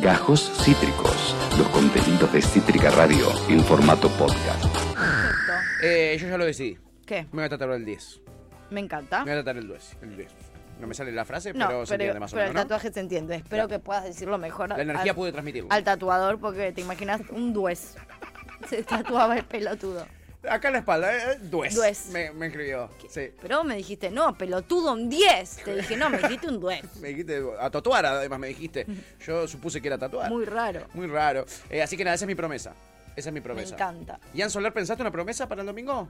Gajos Cítricos, los contenidos de Cítrica Radio en formato podcast. Eh, yo ya lo decidí. ¿Qué? Me voy a tatuar el 10. Me encanta. Me voy a tatuar el 10. El 10. No me sale la frase, No, pero se pero, entiende más o pero el menos, ¿no? tatuaje se entiende. Espero que puedas decirlo mejor. La energía al, pude transmitirlo. al tatuador, porque te imaginas un duez. Se tatuaba el pelotudo. Acá en la espalda, eh, Dues. Dues. Me, me escribió. Sí. Pero me dijiste, no, pelotudo, un 10. Te dije, no, me dijiste un duez. Me dijiste, a tatuar además me dijiste. Yo supuse que era tatuar. Muy raro. Muy raro. Eh, así que nada, esa es mi promesa. Esa es mi Me promesa. encanta. Ian Soler, ¿pensaste una promesa para el domingo?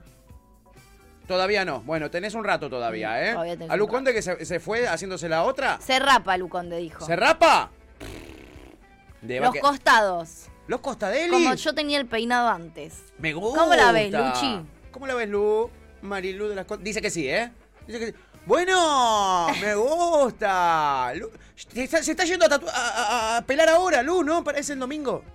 Todavía no. Bueno, tenés un rato todavía, ¿eh? Todavía a Luconde que se, se fue haciéndose la otra. Se rapa, Luconde dijo. ¿Se rapa? Le va Los que- costados. Los Costadelli. Como yo tenía el peinado antes. Me gusta. ¿Cómo la ves, Luchi? ¿Cómo la ves, Lu? Marilu de las Condes. Dice que sí, ¿eh? Dice que sí. Bueno, me gusta. Lu- se, está, se está yendo a, pelar ahora, Lu, ¿no? Parece el domingo.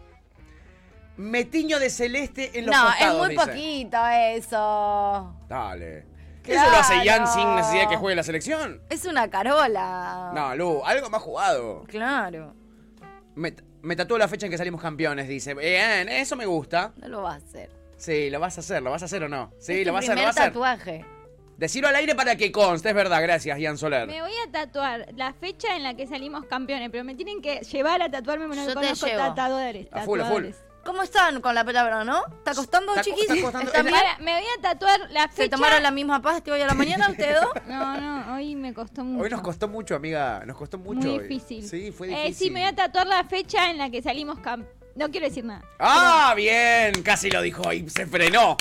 Metiño de celeste en los No, es muy dice. poquito eso. Dale. Claro. ¿Eso lo hace Ian sin necesidad de que juegue la selección? Es una carola. No, Lu, algo más jugado. Claro. Me, me tatuó la fecha en que salimos campeones, dice. Bien, eso me gusta. No lo va a hacer. Sí, lo vas a hacer, ¿lo vas a hacer o no? Sí, Es lo vas a hacer, lo primer vas a hacer. tatuaje. Decirlo al aire para que conste, es verdad, gracias, Ian Soler. Me voy a tatuar la fecha en la que salimos campeones, pero me tienen que llevar a tatuarme, porque no Yo te conozco llevo. tatuadores. A full, a full. tatuadores. ¿Cómo están con la palabra, no? ¿Está costando, Está chiquis? está costando- ¿Están es bien? Ahora, me voy a tatuar la fecha. ¿Se tomaron la misma pasta hoy a la mañana ustedes dos? No, no, hoy me costó mucho. Hoy nos costó mucho, amiga, nos costó mucho. Muy hoy. difícil. Sí, fue Eh, difícil. sí, me voy a tatuar la fecha en la que salimos campeones. No quiero decir nada. ¡Ah, bien! Casi lo dijo y se frenó.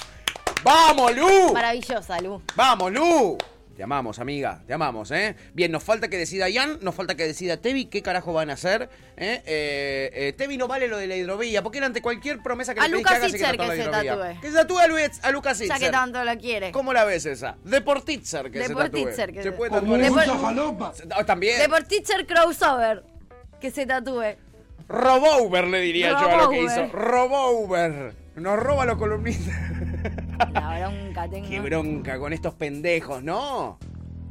¡Vamos, Lu! Maravillosa, Lu. ¡Vamos, Lu! Te amamos, amiga, te amamos, ¿eh? Bien, nos falta que decida Ian, nos falta que decida Tevi qué carajo van a hacer. ¿eh? Eh, eh, Tevi no vale lo de la hidrovía, porque era ante cualquier promesa que A le pedís Lucas que haga, se Itzer tatúa la que se tatúe. Que se tatúe a, Luis- a Lucas Ya que Itzer. tanto la quiere. ¿Cómo la ves esa? Deportitzer que se tatúe. Deportitzer que se se- puede tatuar. Ah, También. Deportitzer crossover. Que se tatúe. Robover le diría yo a lo que hizo. Robover. Nos roba los columnistas. La bronca tengo. Qué bronca con estos pendejos, ¿no?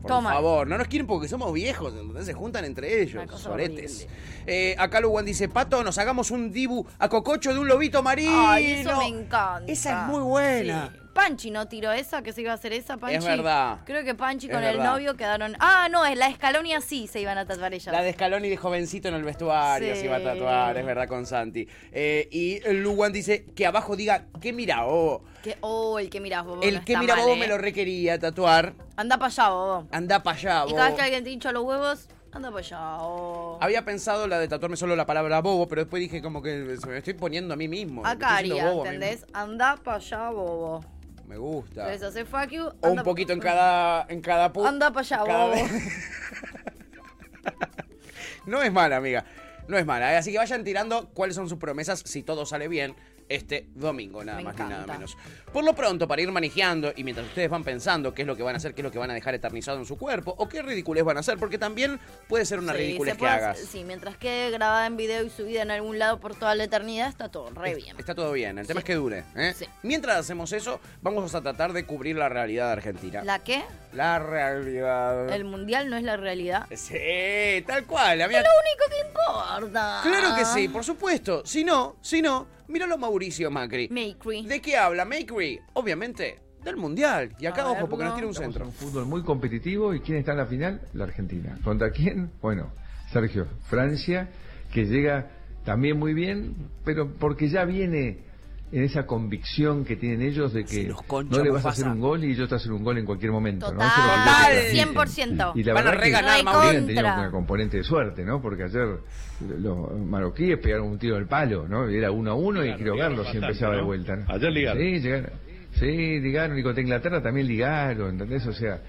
Por Toma. favor, no nos quieren porque somos viejos, entonces se juntan entre ellos, soretes. Eh, acá Luwan dice, Pato, nos hagamos un dibu a cococho de un lobito marino. Ay, eso me encanta. Esa es muy buena. Sí. Panchi no tiró esa, que se iba a hacer esa, Panchi. Es verdad. Creo que Panchi con el novio quedaron. Ah, no, es la escalonia sí se iban a tatuar ellas. La de Scaloni de jovencito en el vestuario Sí. se iba a tatuar, es verdad, con Santi. Eh, y Luwan dice que abajo diga, ¿qué mira, oh? Que, oh, el que mirás, bobo. El no que mira, bobo ¿eh? me lo requería tatuar. Anda para allá, bobo. Anda para allá, Y bobo. cada vez que alguien te hincha los huevos, anda para allá, bobo. Había pensado la de tatuarme solo la palabra bobo, pero después dije como que se me estoy poniendo a mí mismo. Acá haría, ¿entendés? Anda para allá, bobo. Me gusta. Entonces hace fuck you. O un poquito en cada en cada pu- Anda para allá, cada bobo. No es mala, amiga. No es mala. ¿eh? Así que vayan tirando cuáles son sus promesas si todo sale bien este domingo, nada Me más ni nada menos. Por lo pronto, para ir manejando y mientras ustedes van pensando qué es lo que van a hacer, qué es lo que van a dejar eternizado en su cuerpo o qué ridiculez van a hacer, porque también puede ser una Sí, ridiculez se que hagas. hacer- Sí, mientras quede grabada en video y subida en algún lado por toda la eternidad, está todo re bien. Está todo bien, el tema Sí. es que dure. ¿eh? Sí. Mientras hacemos eso, vamos a tratar de cubrir la realidad de Argentina. ¿La qué? La realidad. El mundial no es la realidad. Sí, tal cual. amiga. Es lo único que importa. Claro que sí, por supuesto. Si no, si no, míralo Mauricio Macri. Macri. ¿De qué habla Macri? Obviamente, del Mundial. Y acá, ojo, porque nos verlo. tiene un centro. Un fútbol muy competitivo y quién está en la final? La Argentina. ¿Contra quién? Bueno, Sergio, Francia, que llega también muy bien, pero porque ya viene en esa convicción que tienen ellos de que no le vas a hacer un gol y ellos te hacen un gol en cualquier momento. ¿no? Total, Eso es lo que ellos Total. transmiten. 100%. Y la Van a verdad que. Mauricio. también tenía una componente de suerte, ¿no? Porque ayer los marroquíes pegaron un tiro del palo, ¿no? Era uno a uno y creo y bastante, empezaba de ¿no? vuelta. ¿no? Ayer ligaron. Sí, llegaron. Sí, ligaron y contra Inglaterra también ligaron, ¿entendés? O sea,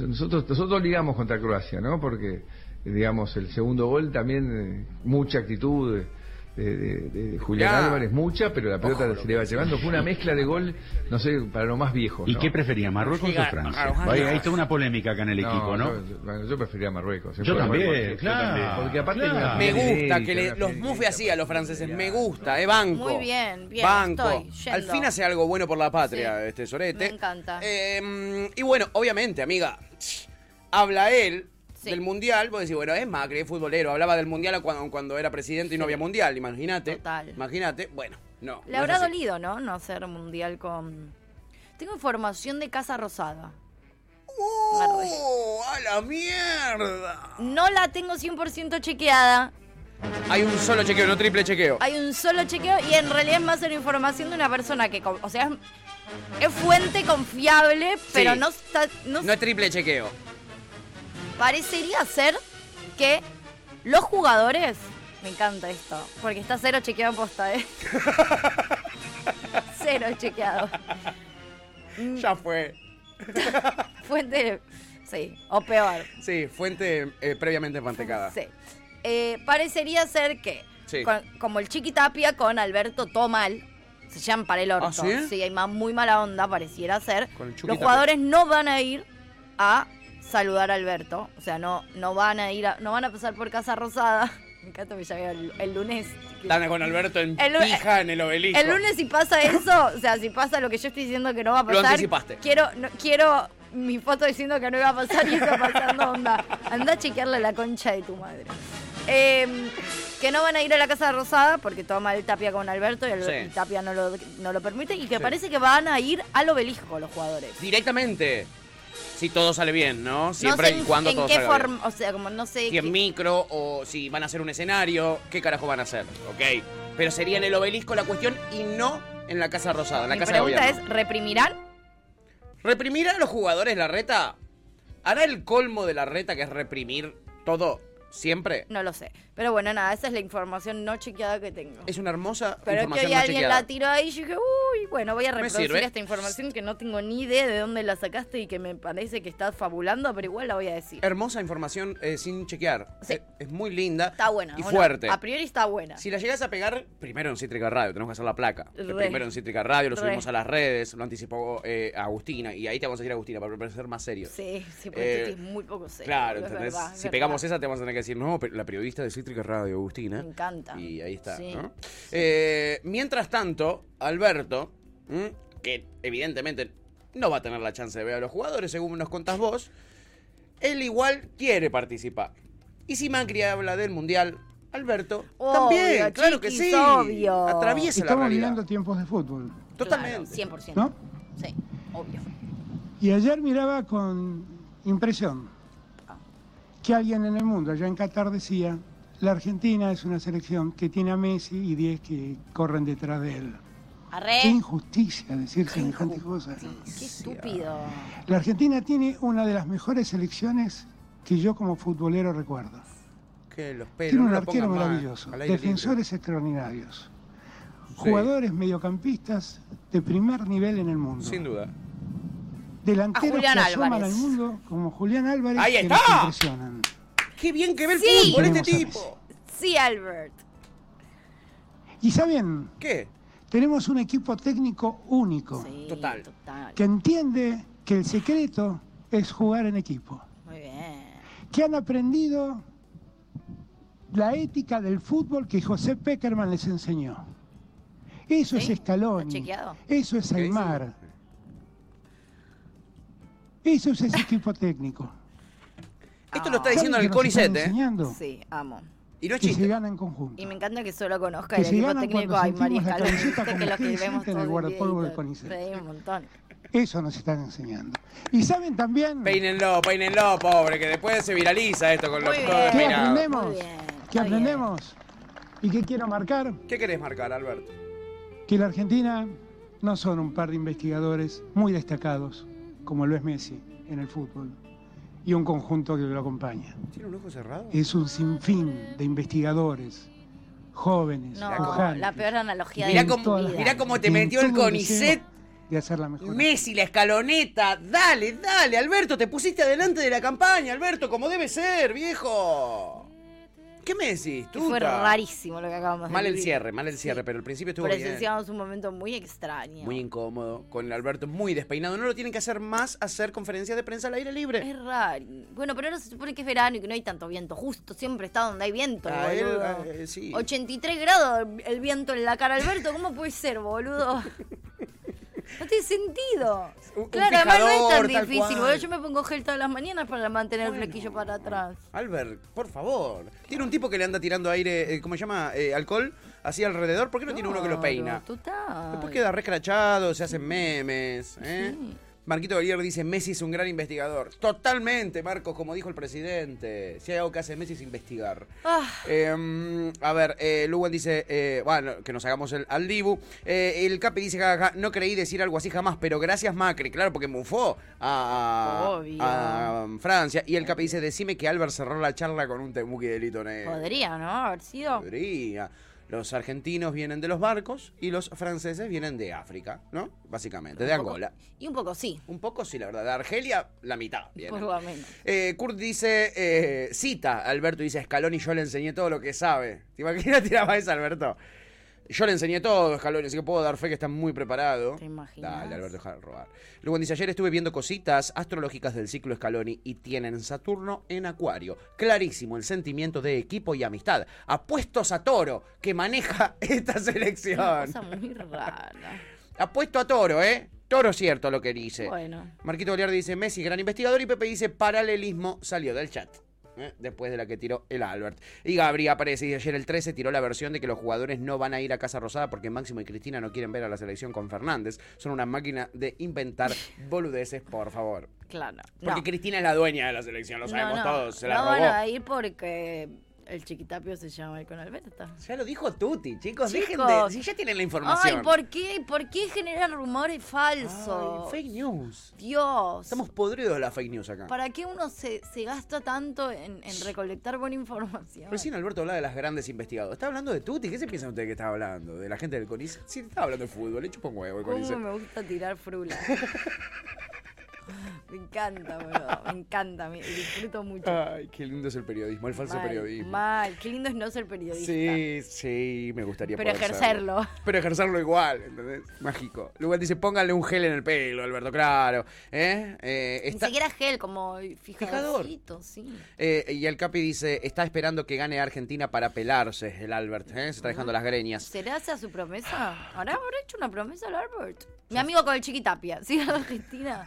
nosotros nosotros ligamos contra Croacia, ¿no? Porque, eh, digamos, el segundo gol también, eh, mucha actitud de, de- de- de Julián Ya. Álvarez, mucha, pero la pelota Ojo, se le iba llevando. Fue una mezcla de gol, no sé, para los más viejos. ¿Y qué prefería, Marruecos Llega- o Francia? Araujo- Ahí hay toda una polémica acá en el equipo, ¿no? Yo, bueno, yo preferiría Marruecos. Yo también, Porque- claro. Porque aparte Claro. Me gusta que le- los inédita, así a los franceses. Me gusta, eh, banco. Muy bien, bien, Banco. estoy yendo. Al fin hace algo bueno por la patria, Sí. este sorete. Me encanta. Eh, y bueno, obviamente, amiga, habla él Sí. del mundial, vos decís, bueno, es Macri, es futbolero. Hablaba del mundial cuando, cuando era presidente y no había mundial, imagínate. Total. Imagínate. Bueno, no. Le no habrá dolido, ¿no? No hacer mundial con. Tengo información de Casa Rosada. ¡Oh! ¡A la mierda! No la tengo 100% chequeada. Hay un solo chequeo, no triple chequeo. Hay un solo chequeo y en realidad es más una información de una persona que, o sea, es, es fuente confiable, pero no está, no, No es triple chequeo. Parecería ser que los jugadores, me encanta esto, porque está cero chequeado posta, ¿eh? cero chequeado. Mm. Ya fue. Fuente, sí, o peor. Sí, fuente eh, previamente mantecada. Sí. Eh, parecería ser que, Sí. con- como el Chiqui Tapia con Alberto Tomal, se llaman para el orto. ¿Ah, sí? hay más, muy mala onda, pareciera ser. Con el Chucky Los jugadores no van a ir a saludar a Alberto. O sea, no, no van a ir a- no van a pasar por Casa Rosada. Me encanta que ya veo el, el lunes. Están con Alberto en El pija en el obelisco. El lunes si pasa eso, o sea, si pasa lo que yo estoy diciendo que no va a Lo pasar. anticipaste. Quiero, no- quiero mi foto diciendo que no iba a pasar y está pasando onda. Anda a chequearle la concha de tu madre. Eh, que no van a ir a la Casa Rosada porque toma el Tapia con Alberto y, el, Sí. y Tapia no lo, no lo permite y que Sí. parece que van a ir al obelisco los jugadores. Directamente. Si todo sale bien, ¿no? no Siempre sé y cuando en todo qué salga bien. forma, o sea, como no sé Si en qué- micro o si van a hacer un escenario, ¿qué carajo van a hacer? Ok. Pero sería en el obelisco la cuestión y no en la Casa Rosada, en la Mi Casa de pregunta es, ¿reprimirán? ¿Reprimirá a los jugadores la reta? ¿Hará el colmo de la reta que es reprimir todo siempre? No lo sé. Pero bueno, nada, esa es la información no chequeada que tengo. Es una hermosa Pero es que información hoy no alguien chequeada. la tiró ahí y yo dije, uy, bueno, voy a reproducir esta información que no tengo ni idea de dónde la sacaste y que me parece que estás fabulando, pero igual la voy a decir. Hermosa información eh, sin chequear. Sí. Eh, Es muy linda. Está buena. Y fuerte. A priori está buena. Si la llegas a pegar, primero en Cítrica Radio, tenemos que hacer la placa. Re. Primero en Cítrica Radio, lo Re. subimos a las redes, lo anticipó eh, Agustina, y ahí te vamos a decir Agustina para parecer más serio. Sí, sí, porque Eh, Titi es muy poco serio. Claro, es ¿entendés? verdad, es si verdad. pegamos esa, te vamos a tener que decir, no, pero la periodista de Cítrica Radio, Agustina. Me encanta. Y ahí está, Sí. ¿no? Eh, mientras tanto, Alberto, ¿m? que evidentemente no va a tener la chance de ver a los jugadores, según nos contás vos, él igual quiere participar. Y si Macri habla del Mundial, Alberto Obvio, también, claro que sí. obvio. Atraviesa la Estamos realidad. viviendo tiempos de fútbol, Totalmente. Claro, 100%. ¿no? Sí, obvio. Y ayer miraba con impresión que alguien en el mundo, allá en Qatar, decía, la Argentina es una selección que tiene a Messi y 10 que corren detrás de él. Qué Arre. injusticia decir semejante cosa. Qué estúpido. La Argentina tiene una de las mejores selecciones que yo como futbolero recuerdo. Que los pelos, Tiene un arquero maravilloso, defensores extraordinarios, Sí. jugadores mediocampistas de primer nivel en el mundo. Sin duda. Delanteros que asoman al mundo como Julián Álvarez ¡Ahí que está! nos impresionan. Qué bien que ve el Sí. fútbol este Tenemos tipo. Sí, Albert. Y saben, ¿Qué? tenemos un equipo técnico único Sí, Total. total. que entiende que el secreto es jugar en equipo, Muy bien. que han aprendido la ética del fútbol que José Peckerman les enseñó. Eso ¿Sí? es Scaloni, ¿Está chequeado? eso es. Aymar, eso es ese equipo técnico. Esto lo está ¿Saben diciendo el Conicet, ¿eh? enseñando? Sí, amo. Y no es Que se gana en conjunto. Y me encanta que solo conozca Que el se equipo ganan técnico cuando Aymar y sentimos la Scaloni. camiseta Viste que como lo que vemos en el guardapolvo del. Conicet. Sí, un montón. Eso nos están enseñando. Y saben también Peínenlo, peínenlo, pobre, que después se viraliza esto con los todo. ¿Qué aprendemos? Muy bien, ¿Qué bien. aprendemos? ¿Y qué quiero marcar? ¿Qué querés marcar, Alberto? Que la Argentina no son un par de investigadores muy destacados, como lo es Messi en el fútbol, y un conjunto que lo acompaña. ¿Tiene un ojo cerrado? Es un sinfín de investigadores, jóvenes, No, pujantes, la peor analogía Mirá de cómo- vida. mirá cómo te metió el Conicet. De hacerla mejor. Messi, la escaloneta. Dale, dale, Alberto, te pusiste adelante de la campaña, Alberto, como debe ser, viejo. ¿Qué me decís? Que Fue rarísimo lo que acabamos de Mal el cierre, mal el Sí. cierre, pero al principio estuvo bien. Presenciamos un momento muy extraño. Muy incómodo, con Alberto muy despeinado. No lo tienen que hacer más hacer conferencias de prensa al aire libre. Es raro. Bueno, pero ahora se supone que es verano y que no hay tanto viento. Justo siempre está donde hay viento, Ah, él, boludo. eh, sí. 83 grados el viento en la cara, Alberto. ¿Cómo puede ser, boludo? No tiene sentido. Un- un claro, además no es tan difícil. boludo. Yo me pongo gel todas las mañanas para mantener Bueno. el flequillo para atrás. Albert, por favor. Tiene un tipo que le anda tirando aire, eh, ¿cómo se llama? Eh, alcohol, así alrededor. ¿Por qué no tiene uno que lo peina? Claro, Total. Después queda recrachado, se hacen memes. ¿eh? Sí. Marquito Belier dice, Messi es un gran investigador. Totalmente, Marcos, como dijo el presidente. Si hay algo que hace Messi es investigar. Ah, Eh, a ver, eh, Luwan dice, eh, bueno, que nos hagamos el, al Dibu. Eh, el Capi dice, jajaja, no creí decir algo así jamás, pero gracias Macri, claro, porque mufó a, a Francia. Y el Capi dice, decime que Albert cerró la charla con un temuki de delito negro. podría, ¿no? Haber sido. Podría. Los argentinos vienen de los barcos y los franceses vienen de África, ¿no? Básicamente, de Un poco- Angola. Y un poco sí, Un poco sí, la verdad. De Argelia, la mitad. vienen. por lo menos. Eh, Kurt dice, eh, cita, Alberto dice, Scaloni yo le enseñé todo lo que sabe. ¿Te imaginas tiraba esa, Alberto? Yo le enseñé todo, Scaloni, así que puedo dar fe que está muy preparado. ¿Te imaginas? Dale, Alberto, deja de robar. Luego dice, ayer estuve viendo cositas astrológicas del ciclo Scaloni y tienen Saturno en Acuario. Clarísimo el sentimiento de equipo y amistad. Apuestos a Toro, que maneja esta Una selección. cosa muy rara. Apuesto a Toro, ¿eh? Toro cierto lo que dice. Bueno. Marquito Oliar dice Messi, gran investigador, y Pepe dice paralelismo salió del chat. ¿Eh? Después de la que tiró el Albert. Y Gabri aparece y ayer el 13 tiró la versión de que los jugadores no van a ir a Casa Rosada porque Máximo y Cristina no quieren ver a la selección con Fernández. Son una máquina de inventar boludeces, por favor. Claro. Porque no. Cristina es la dueña de la selección, lo No, sabemos no, todos. Se la no robó. van a ir porque el chiquitapio se llama ahí con Alberta. Ya lo dijo Tuti, chicos. Dejen Chicos. de. Si ya tienen la información. Ay, ¿por qué? ¿Por qué generan rumores falsos? Ay, fake news. Dios. Estamos podridos de la fake news acá. ¿Para qué uno se, se gasta tanto en, en recolectar buena información? Recién Alberto hablaba de las grandes investigadoras. ¿Está hablando de Tuti? ¿Qué se piensan ustedes que estaba hablando? ¿De la gente del CONICET? Sí, estaba hablando de fútbol. Le chupo un huevo el ¿Cómo CONICET. me gusta tirar frula? me encanta, boludo. Me encanta. Me disfruto mucho. Ay, qué lindo es el periodismo, el falso Mal, periodismo. Mal. Qué lindo es no ser periodista. Sí, sí, me gustaría Pero poder ejercerlo. serlo. Pero ejercerlo igual, ¿entendés? Mágico. Luego dice, póngale un gel en el pelo, Alberto, claro. ¿Eh? Eh, Ni está- siquiera gel, como Fijador. sí. eh, y el Capi dice, está esperando que gane Argentina para pelarse, el Albert. ¿eh? Se está dejando las greñas. ¿Será esa su promesa? ¿Habrá, habrá hecho una promesa al Albert? Mi amigo con el Chiquitapia. ¿Sí, Argentina?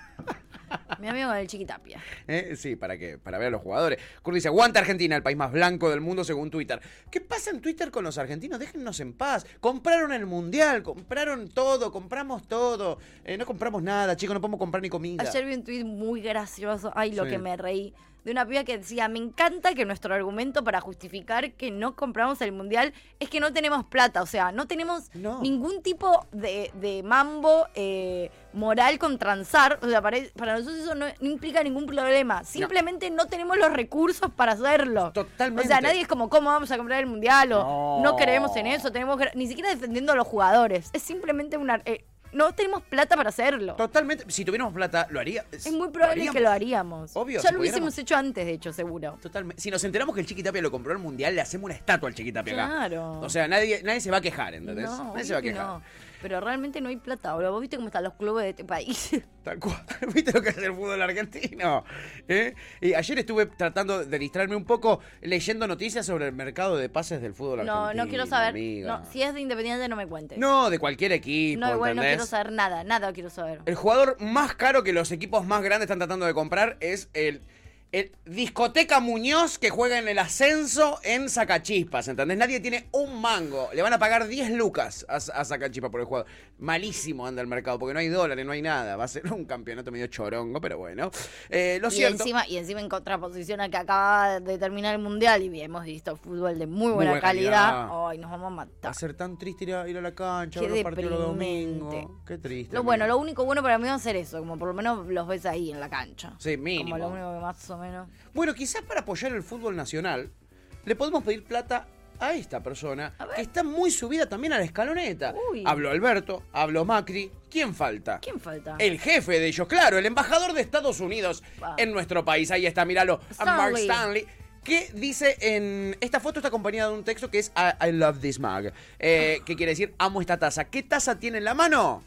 Mi amigo con el Chiquitapia. ¿Eh? Sí, ¿para qué? Para ver a los jugadores. Kurt dice, aguanta Argentina, el país más blanco del mundo según Twitter. ¿Qué pasa en Twitter con los argentinos? Déjennos en paz. Compraron el Mundial, compraron todo, compramos todo. Eh, no compramos nada, chicos, no podemos comprar ni comida. Ayer vi un tuit muy gracioso. Ay, lo Sí. que me reí. De una piba que decía, me encanta que nuestro argumento para justificar que no compramos el mundial es que no tenemos plata. O sea, no tenemos No. ningún tipo de, de mambo eh, moral con transar. O sea, para, para nosotros eso no, implica ningún problema. Simplemente no. tenemos los recursos para hacerlo. Totalmente. O sea, nadie es como, ¿cómo vamos a comprar el mundial? O No. creemos en eso. tenemos Ni siquiera defendiendo a los jugadores. Es simplemente una... eh, no tenemos plata para hacerlo. Totalmente. Si tuviéramos plata, lo haría. Es muy probable que lo haríamos. Obvio, Ya si lo hubiésemos hecho antes, de hecho, seguro. Totalmente. Si nos enteramos que el Chiquitapia lo compró el Mundial, le hacemos una estatua al Chiquitapia acá. Claro. O sea, nadie, nadie se va a quejar, ¿entendés? No, nadie se va a que quejar. no. Pero realmente no hay plata. Boludo. ¿Vos viste cómo están los clubes de este país? Tal cual. ¿Viste lo que es el fútbol argentino? ¿Eh? Y ayer estuve tratando de distraerme un poco leyendo noticias sobre el mercado de pases del fútbol no, argentino. no quiero saber. No, si es de Independiente, no me cuentes. No, de cualquier equipo, no, igual no quiero saber nada. Nada quiero saber. El jugador más caro que los equipos más grandes están tratando de comprar es el, el Discoteca Muñoz que juega en el ascenso en Sacachispas, ¿entendés? Nadie tiene un mango. Le van a pagar 10 lucas a, a Sacachispas por el jugador. Malísimo anda el mercado porque no hay dólares, no hay nada. Va a ser un campeonato medio chorongo, pero bueno. Eh, lo y cierto. encima, y encima en contraposición a que acaba de terminar el mundial y hemos visto fútbol de muy buena, buena calidad. Ay, nos vamos a Va matar. a ser tan triste ir a, ir a la cancha, Qué ver los partidos los deprimente. domingos. Qué triste. Lo bueno, lo único bueno para mí va a ser eso, como por lo menos los ves ahí en la cancha. Sí, mínimo. Como lo único que más o menos. Bueno, quizás para apoyar el fútbol nacional, le podemos pedir plata a esta persona A que está muy subida también a la escaloneta. Uy. Habló Alberto, habló Macri. ¿Quién falta? ¿Quién falta? El jefe de ellos, claro, el embajador de Estados Unidos en nuestro país. Ahí está, míralo, a Mark Stanley. Que dice en. Esta foto está acompañada de un texto que es I, I love this mug. eh, que quiere decir amo esta taza. ¿Qué taza tiene en la mano?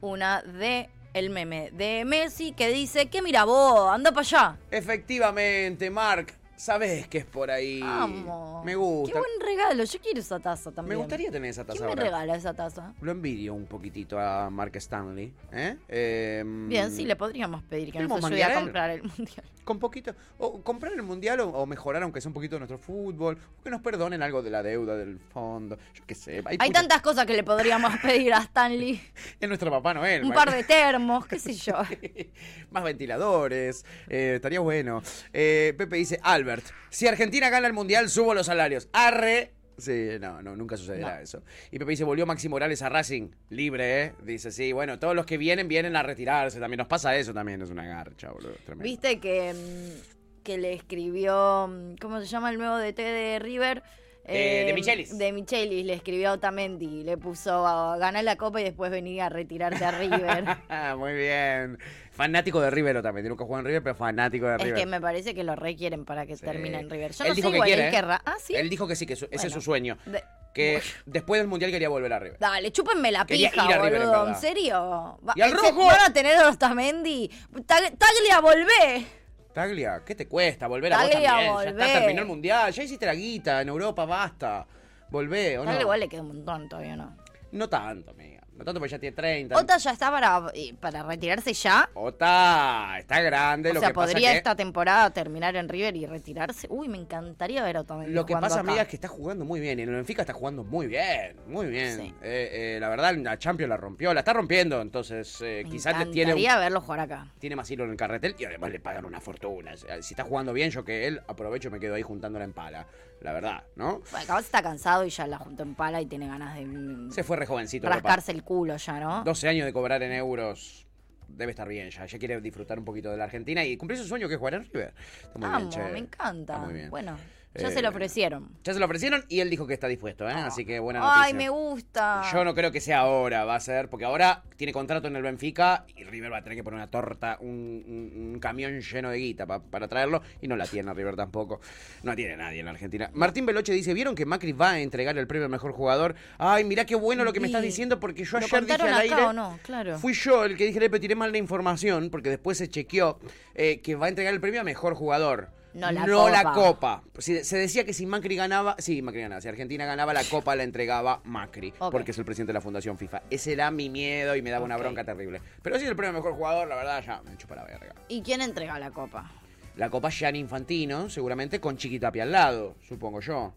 Una de el meme de Messi que dice que mira vos, anda para allá. Efectivamente, Mark. Sabés que es por ahí. Vamos. Me Qué gusta. buen regalo. Yo quiero esa taza también. Me gustaría tener esa taza ¿Quién me regala esa taza? Lo envidio un poquitito a Mark Stanley. ¿eh? Eh, Bien, sí, le podríamos pedir que nos ¿Queremos ayude a comprar el mundial. Con poquito. O comprar el mundial o, o mejorar, aunque sea un poquito nuestro fútbol. O que nos perdonen algo de la deuda del fondo. Yo qué sé. Hay puta- tantas cosas que le podríamos pedir a Stanley. Es nuestro Papá Noel. Un man. par de termos, qué sé yo. Más ventiladores. eh, estaría bueno. Eh, Pepe dice: Albert, si Argentina gana el mundial, subo los salarios. Arre. Sí, no, no, nunca sucederá No. eso. Y Pepe dice, volvió Maxi Morales a Racing, libre, ¿eh? Dice, sí, bueno, todos los que vienen, vienen a retirarse también. Nos pasa eso también, es una garcha, boludo. Tremendo. Viste que, mm, que le escribió, mm, ¿cómo se llama el nuevo DT de River? Eh, de Michelis. De Michelis, le escribió a Otamendi, le puso a ganar la copa y después venir a retirarte a River. Ah, muy bien. Fanático de River también. Nunca jugó en River, pero fanático de es River. que me parece que lo requieren para que Sí. termine en River. Yo Él no dijo sé que igual, quiere, él ¿eh? querrá. Ah, sí. Él dijo que sí, que su- ese es su sueño. De- Que después del mundial quería volver a River. Dale, chúpenme la Quería pija, River, en boludo. ¿En, serio? ¡Y al rojo! Van a tener a Otamendi. Tag- Taglia, volvé. Taglia, ¿qué te cuesta volver a vos Taglia, también? Ya está, terminó el mundial, ya hiciste la guita en Europa, basta. Volvé, ¿o no? Taglia igual le queda un montón todavía, ¿no? No tanto, amiga. No tanto porque ya tiene 30. Ota ya está para, eh, para retirarse ya. Ota, está grande. O lo sea, que pasa podría que, esta temporada terminar en River y retirarse. Uy, me encantaría ver a Otamendi Lo que pasa, acá. amiga, es que está jugando muy bien. Y en el Benfica está jugando muy bien. Muy bien. Sí. Eh, eh, la verdad, la Champions la rompió. La está rompiendo. Entonces, eh, Me quizás le tiene, encantaría verlo jugar acá. tiene más hilo en el carretel. Y además le pagan una fortuna. Si está jugando bien, yo que él aprovecho y me quedo ahí juntándola en pala. La verdad, ¿no? Bueno, capaz está cansado y ya la juntó en pala y tiene ganas de Se fue re jovencito. papá. rascarse el culo ya, ¿no? 12 años de cobrar en euros. Debe estar bien ya. Ya quiere disfrutar un poquito de la Argentina y cumplir su sueño que es jugar en River. Está muy Vamos, bien, che. me encanta. Muy bien. Bueno, ya Eh, se lo ofrecieron. Ya se lo ofrecieron y él dijo que está dispuesto, ¿eh? Así que buena Ay, noticia. me gusta. Yo no creo que sea ahora, va a ser, porque ahora tiene contrato en el Benfica y River va a tener que poner una torta, un, un- un camión lleno de guita pa- para traerlo y no la tiene River tampoco. No tiene nadie en la Argentina. Martín Veloche dice, ¿vieron que Macri va a entregar el premio al mejor jugador? Ay, mirá qué bueno lo que me estás diciendo porque yo ¿Lo ayer dije al acá aire... o no? Claro. Fui yo el que dije, le tiré mal la información porque después se chequeó eh, que va a entregar el premio a mejor jugador. No la la copa. copa. Si- se decía que si Macri ganaba, sí, Macri ganaba. Si Argentina ganaba, la copa la entregaba Macri, porque es el presidente de la Fundación FIFA. Ese era mi miedo y me daba una bronca terrible. Pero si es el premio mejor jugador, la verdad, ya me chupa la verga. ¿Y quién entrega la copa? La copa Gianni Infantino, seguramente con Chiqui Tapia al lado, supongo yo.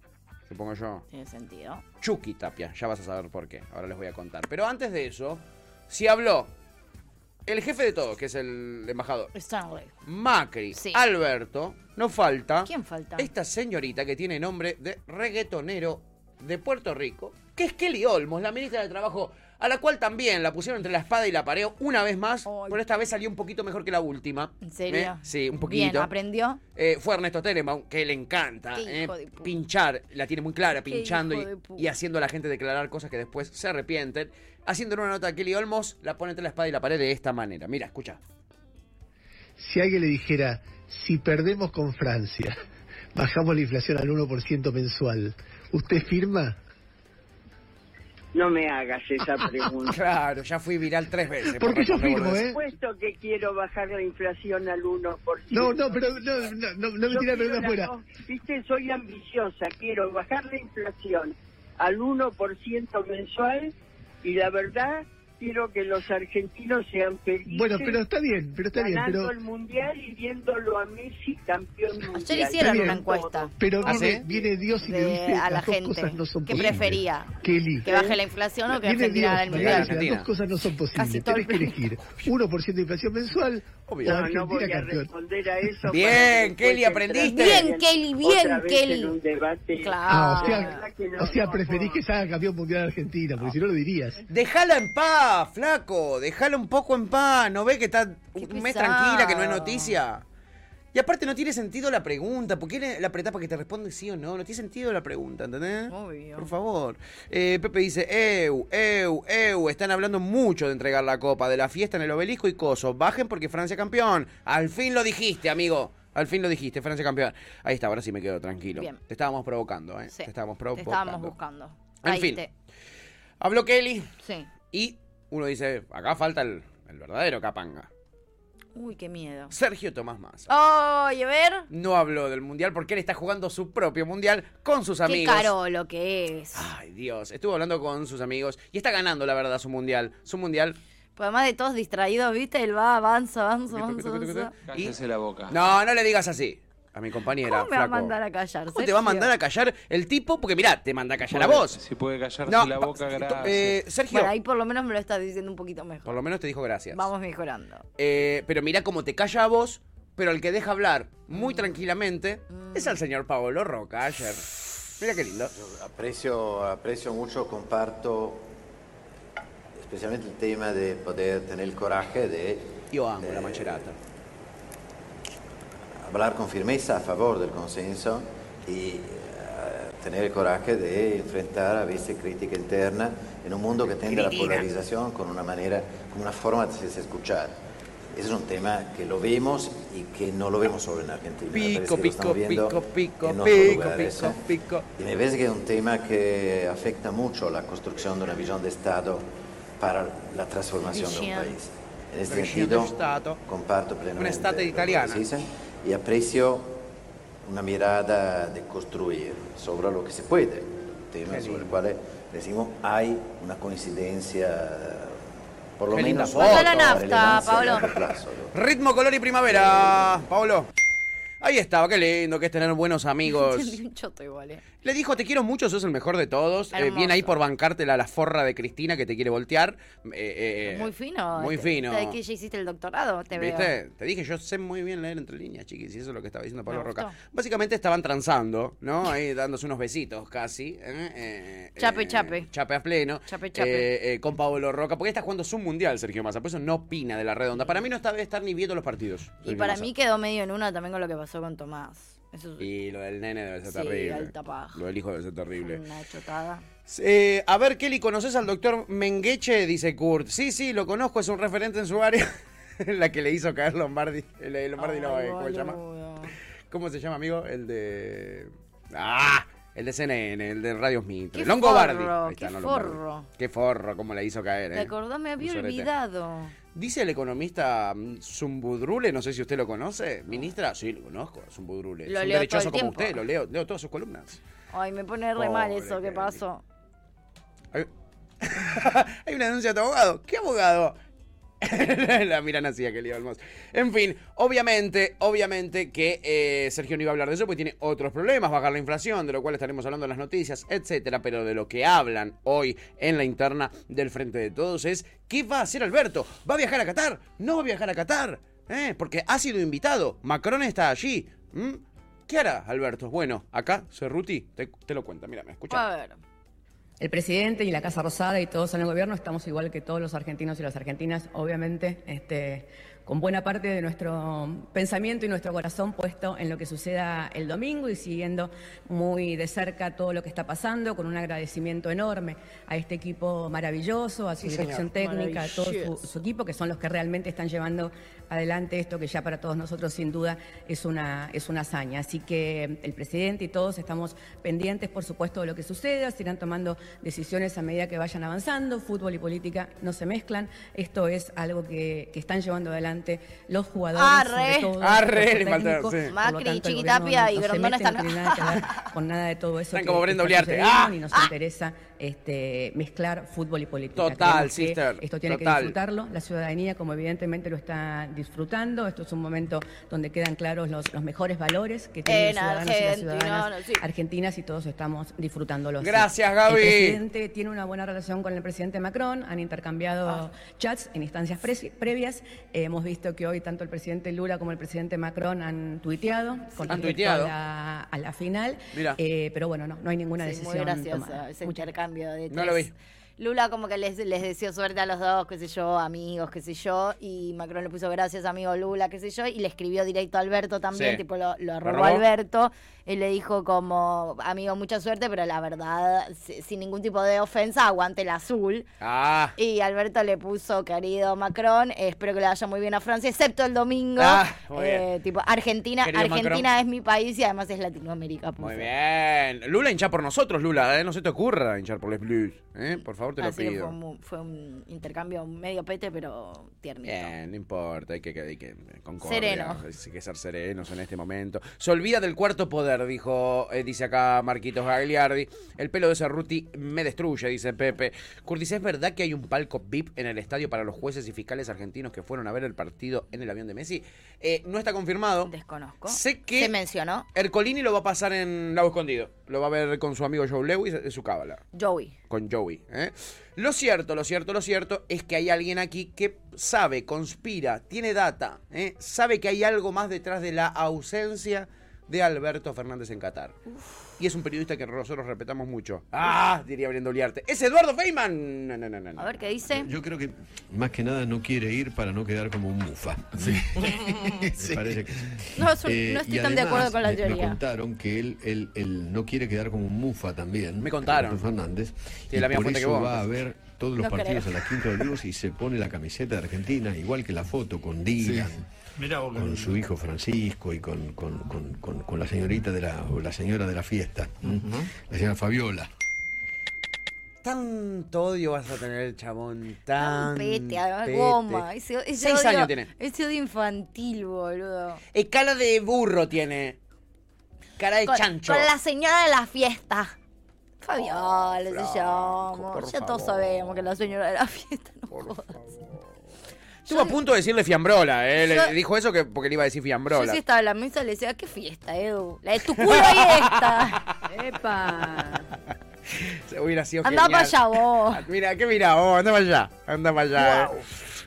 Supongo yo. Tiene sentido. Chucky Tapia, ya vas a saber por qué. Ahora les voy a contar. Pero antes de eso, si habló el jefe de todos, que es el embajador, Stanley. Macri, Sí. Alberto, no falta. ¿Quién falta? Esta señorita que tiene nombre de reggaetonero de Puerto Rico, que es Kelly Olmos, la ministra de Trabajo, a la cual también la pusieron entre la espada y la pared una vez más, pero esta vez salió un poquito mejor que la última. ¿En serio? ¿Eh? Sí, un Bien, poquito. ¿aprendió? Eh, fue Ernesto Telemán, que le encanta eh, pinchar, la tiene muy clara, pinchando y, haciendo a la gente declarar cosas que después se arrepienten. Haciéndole una nota a Kelly Olmos, la pone entre la espada y la pared de esta manera. Mira, escucha. si alguien le dijera, si perdemos con Francia, bajamos la inflación al 1% mensual, ¿usted firma? No me hagas esa pregunta. Claro, ya fui viral tres veces. Porque yo responder firmo. ¿eh? Por supuesto que quiero bajar la inflación al 1%. No, no, pero no, no, no, no me Yo tira la afuera. dos. Viste, soy ambiciosa. Quiero bajar la inflación al 1% mensual y la verdad quiero que los argentinos sean felices. Bueno, pero está bien, pero está bien, ganando pero... el mundial y viéndolo a Messi campeón mundial. Ayer hicieron bien. una encuesta Pero ¿Ah, viene, sí? viene Dios y le de, dice a la las dos gente. cosas no son ¿Qué posibles. prefería? Kelly. ¿Que baje la inflación o que Argentina Dios el le mundial? las dos cosas no son posibles. Tenés el que elegir 1% de inflación mensual Obvio. No, no voy a responder a eso. Bien, Kelly, aprendiste. Bien, Kelly, bien, otra vez Kelly. en un debate. Claro. Ah, o La sea, verdad que no, o sea no, preferís no. que se haga campeón mundial de Argentina, porque si no lo dirías. Dejala en paz, flaco. Dejala un poco en paz. ¿No ve que está un mes tranquila, que no es noticia? Y aparte no tiene sentido la pregunta. ¿Por qué la apretás para que te responde sí o no? No tiene sentido la pregunta, ¿entendés? Obvio. Por favor. Eh, Pepe dice, eu, eu, eu. Están hablando mucho de entregar la copa, de la fiesta en el obelisco y coso. Bajen porque Francia campeón. Al fin lo dijiste, amigo. Al fin lo dijiste, Francia campeón. Ahí está, ahora sí me quedo tranquilo. Bien. Te estábamos provocando, ¿eh? Sí, Te estábamos Te provocando. estábamos buscando. En Ahí fin. te- Habló Kelly. Sí. Y uno dice, acá falta el, el verdadero capanga. Uy, qué miedo. Sergio Tomás Massa. Oye, a ver. No habló del mundial porque él está jugando su propio mundial con sus Qué amigos. caro lo que es. Ay, Dios. Estuvo hablando con sus amigos y está ganando, la verdad, su mundial. Su mundial. Pues además de todos distraídos, ¿viste? Él va, avanza, avanza, avanza, avanza. Y- la boca. No, no le digas así a mi compañera. ¿Cómo me va a flaco. mandar a callar? ¿Cómo te va a mandar a callar el tipo? Porque mirá, te manda a callar a vos. Si puede callarse No, la pa- boca, gracias. Eh, Sergio, Bueno, ahí por lo menos me lo estás diciendo un poquito mejor. por lo menos te dijo gracias. Vamos mejorando. Eh, pero mira cómo te calla a vos, pero el que deja hablar muy tranquilamente es al señor Paolo Roca ayer. Mira qué lindo. Aprecio, aprecio mucho, comparto especialmente el tema de poder tener el coraje de Yo amo la mancherata. Hablar con firmeza a favor del consenso y eh, tener el coraje de enfrentar a veces crítica interna en un mundo que tiende a la polarización con una manera, con una forma de escuchar. Ese es un tema que lo vemos y que no lo vemos solo en Argentina. Pico, pico, pico, pico, lugares, pico, pico. Y me parece que es un tema que afecta mucho la construcción de una visión de Estado para la transformación de un país. En este sentido, comparto plenamente Una que italiana. Y aprecio una mirada de construir sobre lo que se puede, un tema sobre el cual decimos hay una coincidencia, por lo Qué menos foto. Manda la nafta, largo plazo, ¿no? Ritmo, color y primavera, Paolo. Ahí estaba, qué lindo que es tener buenos amigos. Un choto igual, ¿eh? Le dijo, te quiero mucho, sos el mejor de todos. Eh, bien ahí por bancártela la forra de Cristina que te quiere voltear. Eh, eh, Muy fino. Muy fino. te- que ya hiciste el doctorado, te veo. ¿Viste? Te dije, yo sé muy bien leer entre líneas, chiquis, y eso es lo que estaba diciendo Pablo Roca. Básicamente estaban transando, ¿no? Ahí dándose unos besitos casi. ¿eh? Eh, Chape, eh, chape. Chape a pleno. Chape, chape. Eh, eh, con Pablo Roca, porque está jugando su mundial, Sergio Massa. Por eso no opina de la redonda. Para mí no está, debe estar ni viendo los partidos. Y para Massa. mí quedó medio en una también con lo que pasó con Tomás. Eso Y lo del nene debe ser Sí, terrible. alta paja. Lo del hijo debe ser terrible. una chotada. Eh, a ver, Kelly, ¿conoces al doctor Mengeche? Dice Kurt. Sí, sí, lo conozco, es un referente en su área. la que le hizo caer Lombardi. El, el Lombardi no, eh, ¿cómo se llama? ¿Cómo se llama, amigo? El de. ¡Ah! El de CNN, el de Radios Mitre. Qué Longobardi. forro, Ahí está, qué no forro. Qué forro, cómo la hizo caer, ¿Te eh. acordás? Me había olvidado. Dice el economista mm, Zumbudrule, no sé si usted lo conoce. Ministra, sí, lo conozco, Zumbudrule. Lo es un leo derechoso todo el como tiempo. usted, lo leo, leo todas sus columnas. Ay, me pone re mal eso. ¿Qué pasó? Hay, Hay una denuncia de tu abogado. ¿Qué abogado? la miran así a Kelly Olmos. En fin, obviamente, obviamente que eh, Sergio no iba a hablar de eso porque tiene otros problemas, bajar la inflación, de lo cual estaremos hablando en las noticias, etcétera. Pero de lo que hablan hoy en la interna del Frente de Todos es ¿qué va a hacer Alberto? ¿Va a viajar a Qatar? ¿No va a viajar a Qatar? ¿Eh? Porque ha sido invitado. Macron está allí. ¿Mm? ¿Qué hará Alberto? Bueno, acá Cerruti te, te lo cuenta. Mírame, escucha. A ver. El presidente y la Casa Rosada y todos en el gobierno estamos igual que todos los argentinos y las argentinas, obviamente, este, con buena parte de nuestro pensamiento y nuestro corazón puesto en lo que suceda el domingo y siguiendo muy de cerca todo lo que está pasando, con un agradecimiento enorme a este equipo maravilloso, a su Sí, dirección señor. técnica, a todo su, su equipo, que son los que realmente están llevando adelante esto que ya para todos nosotros sin duda es una, es una hazaña. Así que el presidente y todos estamos pendientes, por supuesto, de lo que suceda, se irán tomando decisiones a medida que vayan avanzando, fútbol y política no se mezclan, esto es algo que, que están llevando adelante los jugadores, Arre. sobre todo, Arre, técnico. sí. Macri, tanto, el Chiquitapia y no Grondona no están- tiene nada que ver con nada de todo eso Están que- como Brenda Uliarte. ¡Ah! ni nos ¡Ah! interesa este, mezclar fútbol y política. Total, sister, Esto tiene total. que disfrutarlo, la ciudadanía como evidentemente lo está disfrutando, esto es un momento donde quedan claros los, los mejores valores que tienen En los ciudadanos y las Argentina, ciudadanas no, sí. argentinas y todos estamos disfrutándolos. Gracias, Gaby. El presidente tiene una buena relación con el presidente Macron, han intercambiado Ah. chats en instancias pre- previas, Eh, hemos visto que hoy tanto el presidente Lula como el presidente Macron han tuiteado con Han respecto tuiteado. A, la, a la final, Mira. Eh, pero bueno, no, no hay ninguna Sí, decisión muy gracioso tomada. ese No lo vi. Lula como que les, les deseó suerte a los dos, qué sé yo, amigos, qué sé yo, y Macron le puso gracias, amigo Lula, qué sé yo, y le escribió directo a Alberto también, Sí. tipo lo, lo ¿Lo robó robó? Alberto, y le dijo como, amigo, mucha suerte, pero la verdad, si- sin ningún tipo de ofensa, aguante el azul. Ah. Y Alberto le puso, querido Macron, espero que le vaya muy bien a Francia, excepto el domingo. Ah, muy Eh, bien. tipo, Argentina, Querido Argentina Macron. es mi país y además es Latinoamérica. puso. Muy bien. Lula hincha por nosotros, Lula, ¿eh? No se te ocurra hinchar por los Blues, ¿eh? Por favor. Favor, te lo que pido. fue, mu- fue un intercambio medio pete, pero tiernito. Bien, no importa, hay que, hay que concordia, Sereno. Hay que ser serenos en este momento. Se olvida del cuarto poder, dijo, eh, dice acá Marquitos Gagliardi. El pelo de Cerruti me destruye, dice Pepe. Curtis, ¿es verdad que hay un palco VIP en el estadio para los jueces y fiscales argentinos que fueron a ver el partido en el avión de Messi? Eh, no está confirmado. Desconozco. Sé que Se mencionó Ercolini lo va a pasar en Lago Escondido. Lo va a ver con su amigo Joe Lewis de su cábala Joey. con Joey. ¿eh? Lo cierto, lo cierto, lo cierto es que hay alguien aquí que sabe, conspira, tiene data, ¿eh? sabe que hay algo más detrás de la ausencia de Alberto Fernández en Qatar. Y es un periodista que nosotros respetamos mucho. ¡Ah! Diría Brenda Uliarte. ¡Es Eduardo Feynman! No, no, no, no, no. A ver qué dice. Yo creo que más que nada no quiere ir para no quedar como un mufa. Me parece que sí. No, es un- Eh, no estoy y tan de acuerdo con la me- Me teoría. contaron que él, él, él no quiere quedar como un mufa también. Me contaron. Alberto Fernández. Tiene y la misma por fuente que eso vos. va a ver todos los No partidos creo. a la Quinta de Olivos y se pone la camiseta de Argentina, igual que la foto con Dylan. Con su hijo Francisco y con, con- con- con- con la señorita de la, o la señora de la fiesta, ¿m? la señora Fabiola. Tanto odio vas a tener el chabón. Tan Pete, goma. Ese, ese Seis odio- años tiene. Ese odio infantil, boludo. Eh, cara de burro tiene. Cara de Con, chancho. con la señora de la fiesta. Fabiola se Flaco, llama. Ya todos sabemos que la señora de la fiesta no jodas. Estuvo a punto de decirle fiambrola, ¿eh? Le Yo- dijo eso que porque le iba a decir Yo fiambrola. sí estaba en la mesa y le decía, ¿qué fiesta, Edu? La de tu culo ahí está. ¡Epa! Se hubiera sido Anda genial. para allá vos. Ah, Mira, ¿qué mira vos? Anda para allá. Anda para allá. eh.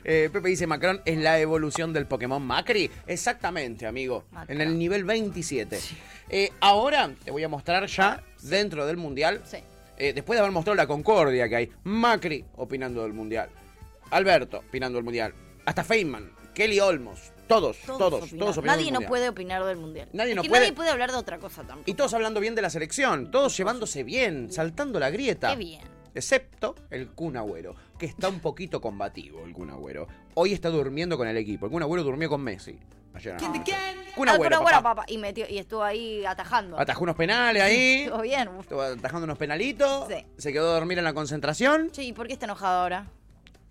Eh, Pepe dice, Macron es la evolución del Pokémon Macri. Exactamente, amigo. En el nivel 27. Eh, ahora te voy a mostrar ya, dentro del Mundial, Sí. eh, después de haber mostrado la concordia que hay, Macri opinando del Mundial, Alberto opinando del Mundial, hasta Feynman, Kelly Olmos, todos, todos, todos, opinan. opinando Nadie del no puede opinar del mundial. Nadie Es no que puede- nadie puede hablar de otra cosa tampoco. Y todos hablando bien de la selección, todos llevándose bien, saltando la grieta. Qué bien. Excepto el Kun Agüero, que está un poquito combativo el Kun Agüero. Hoy está durmiendo con el equipo. El Kun Agüero durmió con Messi. Ayer anoche. Kun Ah, Agüero, Kun Agüero, papá. papá. Y, metió, y estuvo ahí atajando. Atajó unos penales ahí. Estuvo bien. Estuvo atajando unos penalitos. Sí. Se quedó a dormir en la concentración. Sí, ¿y por qué está enojado ahora?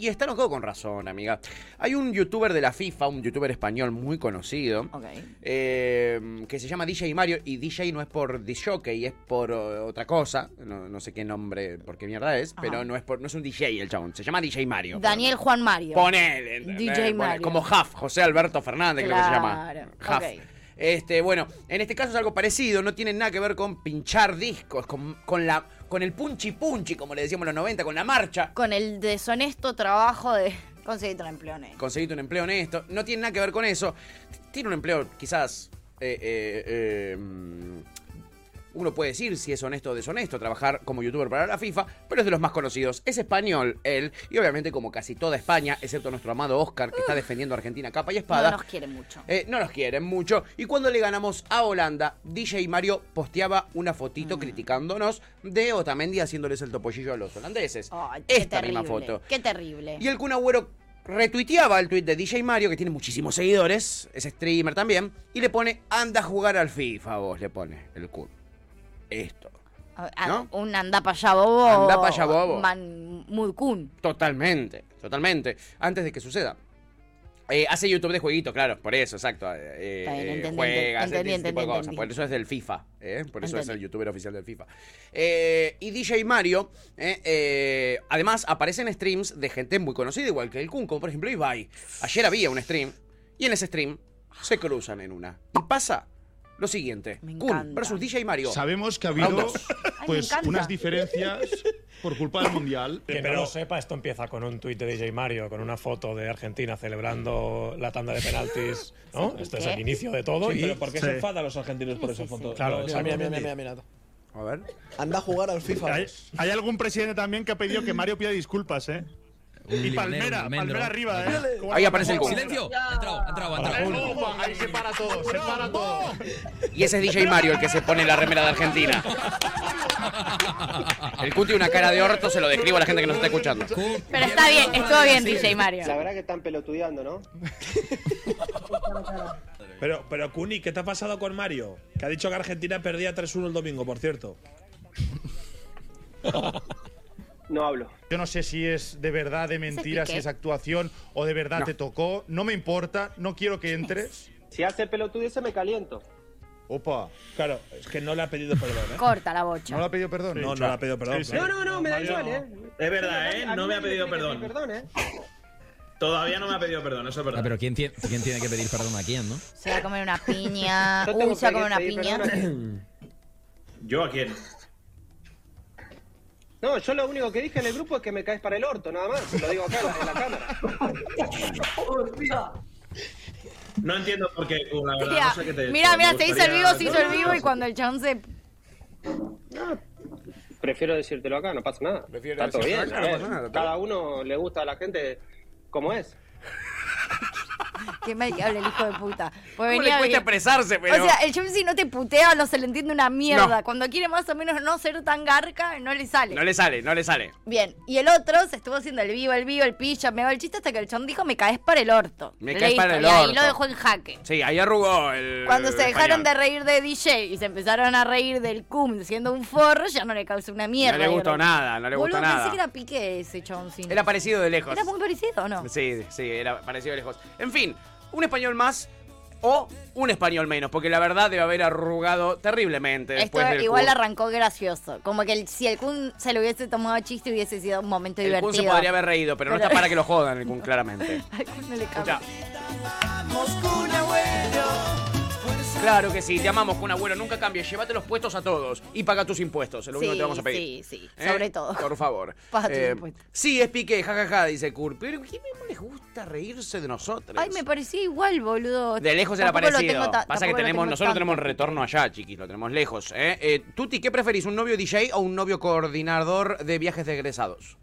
Y está enojado con razón, amiga. Hay un youtuber de la FIFA, un youtuber español muy conocido, eh, que se llama DJ Mario. Y DJ no es por DJ, es por eh, otra cosa. No, no sé qué nombre, por qué mierda es, Ajá. pero no es, por, no es un DJ el chabón. Se llama DJ Mario. Daniel Juan Mario. Ponele. DJ Mario. Como Huff, José Alberto Fernández, creo que se llama. Huff. Este, bueno, en este caso es algo parecido, no tiene nada que ver con pinchar discos, con, con la, con el punchi punchi, como le decíamos en los 90, con la marcha. Con el deshonesto trabajo de conseguir un empleo neto. Conseguirte un empleo honesto, no tiene nada que ver con eso. Tiene un empleo quizás... eh, eh, eh, mm, uno puede decir si es honesto o deshonesto trabajar como youtuber para la FIFA, pero es de los más conocidos. Es español él, y obviamente como casi toda España, excepto nuestro amado Oscar, que está defendiendo a Argentina capa y espada. No nos quiere mucho. Eh, no los quieren mucho. Y cuando le ganamos a Holanda, DJ Mario posteaba una fotito Mm. criticándonos de Otamendi haciéndoles el topollillo a los holandeses. Qué Esta terrible. misma foto. Qué terrible. Y el Kun Agüero retuiteaba el tweet de DJ Mario, que tiene muchísimos seguidores, es streamer también, y le pone, anda a jugar al FIFA, vos, le pone el Kun. Esto. Un anda pa' allá bobo. Andá pa' allá bobo. Man, mood kun. Totalmente, totalmente. Antes de que suceda. Eh, hace YouTube de jueguito, claro, por eso, exacto. eh, Está bien, eh, entendí, juega, hace entendí, ese tipo de cosas. Por eso es del FIFA, ¿eh? por eso es el youtuber oficial del FIFA. Y DJ Mario, además, aparece en streams de gente muy conocida, igual que el Kun, como por ejemplo Ibai. Ayer había un stream, y en ese stream se cruzan en una. Y pasa lo siguiente: Kun versus DJ Mario. Sabemos que ha habido pues unas diferencias por culpa del mundial. Que no lo sepa, esto empieza con un tuit de DJ Mario, con una foto de Argentina celebrando la tanda de penaltis, ¿no? Sí, Este es el inicio de todo. Sí, y pero ¿por qué Sí. se enfadan los argentinos por esa foto? Claro, No, exacto. mira, mira, mira, mira, mira. A ver. Anda a jugar al FIFA. Hay, hay algún presidente también que ha pedido que Mario pida disculpas, ¿eh? Y Palmera, Palmera arriba, ¿eh? Ahí aparece el Kun. Silencio. Ha entrado, ha entrado, ha entrado. Opa, ahí se para todo, se para todo. Y ese es DJ Mario el que se pone la remera de Argentina. El tiene una cara de orto, se lo describo a la gente que nos está escuchando. Pero está bien, estuvo bien, DJ Mario. La verdad que están pelotudeando, ¿no? Pero, pero Kuni, ¿qué te ha pasado con Mario? Que ha dicho que Argentina perdía 3-1 el domingo, por cierto. No hablo. Yo no sé si es de verdad, de mentira, si es actuación o de verdad No. te tocó. No me importa, no quiero que entres. Si hace pelotudice me caliento. Opa. Claro, es que no le ha pedido perdón, ¿eh? Corta la bocha. ¿No le ha pedido perdón? No, no le ha pedido perdón. Sí, sí. claro. No, no, no, me da igual, ¿eh? Es verdad, ¿eh? No me ha pedido perdón. perdón, ¿eh? Todavía no me ha pedido perdón, eso es Ah, verdad. pero ¿quién tiene, ¿quién tiene que pedir perdón a quién, no? Se va a comer una piña. Uy, se va a comer una piña. ¿Yo a quién? No, yo lo único que dije en el grupo es que me caes para el orto, nada más. Lo digo acá en la, en la cámara. No entiendo por qué, la verdad. Mira, no sé qué te mira, mira, se hizo el vivo, se hizo el No, vivo y no, cuando el chabón se... Prefiero decírtelo acá, no pasa nada. Prefiero Está todo decirlo bien. acá, no pasa nada, Cada uno le gusta a la gente como es. Qué mal que hable el hijo de puta. Pues ¿Cómo venía le cuesta bien. expresarse, pero- O sea, el si no te putea no se le entiende una mierda. No. Cuando quiere más o menos no ser tan garca, no le sale. No le sale, no le sale. Bien, y el otro se estuvo haciendo el vivo, el vivo, el pilla, me va el chiste hasta que el chabón dijo me caes para el orto. Me caes para el y ahí orto. lo dejó en jaque. Sí, ahí arrugó el. Cuando se dejaron español. de reír de DJ y se empezaron a reír del cum siendo un forro, ya no le causó una mierda. No le Y gustó nada, no le gustó nada. pensé que era pique ese chaboncito. Era parecido de lejos. Era muy parecido, ¿o no? Sí, sí, era parecido de lejos. En fin, un español más o un español menos, porque la verdad debe haber arrugado terriblemente Esto después del igual Kun. arrancó gracioso. Como que el- si el Kun se lo hubiese tomado a chiste hubiese sido un momento El Kun divertido. se podría haber reído, pero, no Pero- está para que lo jodan el Kun, claramente. Al Kun no le cabe. Claro que sí, te amamos, Kun Agüero. Nunca cambies, llévate los puestos a todos y paga tus impuestos. Es lo único que te vamos a pedir. Sí, sí, ¿Eh? sobre todo. Por favor. Paga tus Eh, impuestos. sí, es pique, jajaja, dice Kurt. Pero ¿qué no les gusta reírse de nosotros? Ay, me parecía igual, boludo. De lejos era parecido. Pasa que tenemos, nosotros tanto. tenemos retorno allá, chiquis, lo tenemos lejos. ¿eh? Eh, Tuti, ¿qué preferís? ¿Un novio DJ o un novio coordinador de viajes de egresados?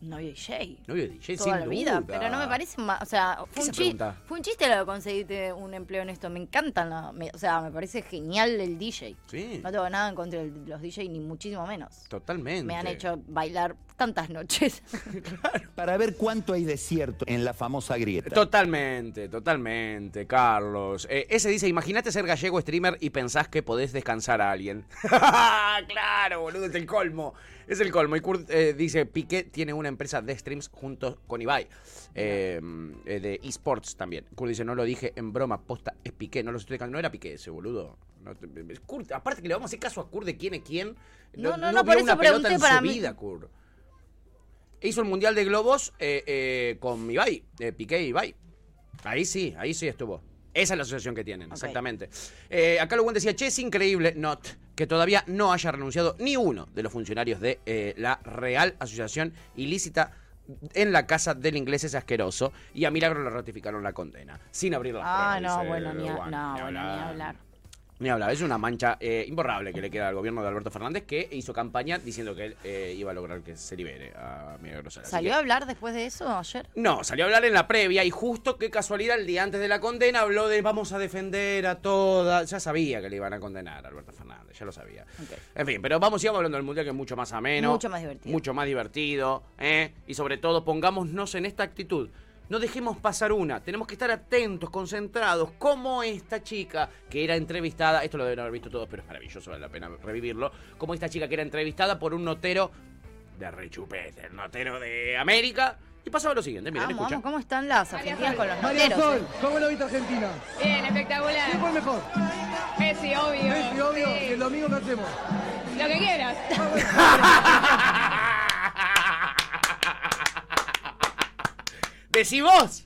Novio DJ. Novio DJ, Toda sin la vida, duda. pero no me parece más, o sea, fue un, chi- pregunta? fue un chiste lo de conseguirte un empleo en esto, me encantan, la- me- o sea, me parece genial el DJ. Sí. No tengo nada en contra de los DJ, ni muchísimo menos. Totalmente. Me han hecho bailar tantas noches. Para ver cuánto hay desierto en la famosa grieta. Totalmente, totalmente, Carlos. Eh, ese dice, imagínate ser gallego streamer y pensás que podés descansar a alguien. claro, boludo, es el colmo. Es el colmo. Y Kurt eh, dice, Piqué tiene una empresa de streams junto con Ibai. eh, eh, de esports también. Kurt dice, no lo dije en broma, posta, es Piqué. No lo estoy dejando. No era Piqué ese, boludo. No te- es Kurt, aparte que le vamos a hacer caso a Kurt de quién es quién. No, no, vio no, por eso una pelota pregunté en para su mí. vida, Kurt. Hizo el Mundial de Globos eh, eh, con Ibai, eh, Piqué y Ibai. Ahí sí, ahí sí estuvo. Esa es la asociación que tienen, exactamente. Eh, acá Lugan decía, che, es increíble, not, que todavía no haya renunciado ni uno de los funcionarios de eh, la Real Asociación Ilícita en la casa del inglés es asqueroso y a Milagro le ratificaron la condena, sin abrir las ah, pruebas, no, dice bueno, ni, a- Lugan. no, Ni bueno, ni hablar. Ni hablar, es una mancha eh, imborrable que le queda al gobierno de Alberto Fernández que hizo campaña diciendo que él eh, iba a lograr que se libere a Milagro Sala. Así ¿Salió que- a hablar después de eso ayer? no, salió a hablar en la previa y justo qué casualidad el día antes de la condena habló de vamos a defender a toda. Ya sabía que le iban a condenar a Alberto Fernández, ya lo sabía. En fin, pero vamos, sigamos hablando del mundial que es mucho más ameno. Mucho más divertido. Mucho más divertido, ¿eh? Y sobre todo pongámonos en esta actitud. No dejemos pasar una, tenemos que estar atentos, concentrados, como esta chica que era entrevistada, esto lo deben haber visto todos, pero es maravilloso, vale la pena revivirlo, como esta chica que era entrevistada por un notero de rechupete, el notero de América, y pasaba lo siguiente, miren, Vamos, escucha. vamos, ¿cómo están las argentinas con los María noteros? Sol? ¿cómo lo viste Argentina? Bien, espectacular. ¿Quién fue el mejor? Messi, obvio. Messi, obvio. Sí. ¿Y el domingo qué hacemos? Lo que quieras. Decí vos,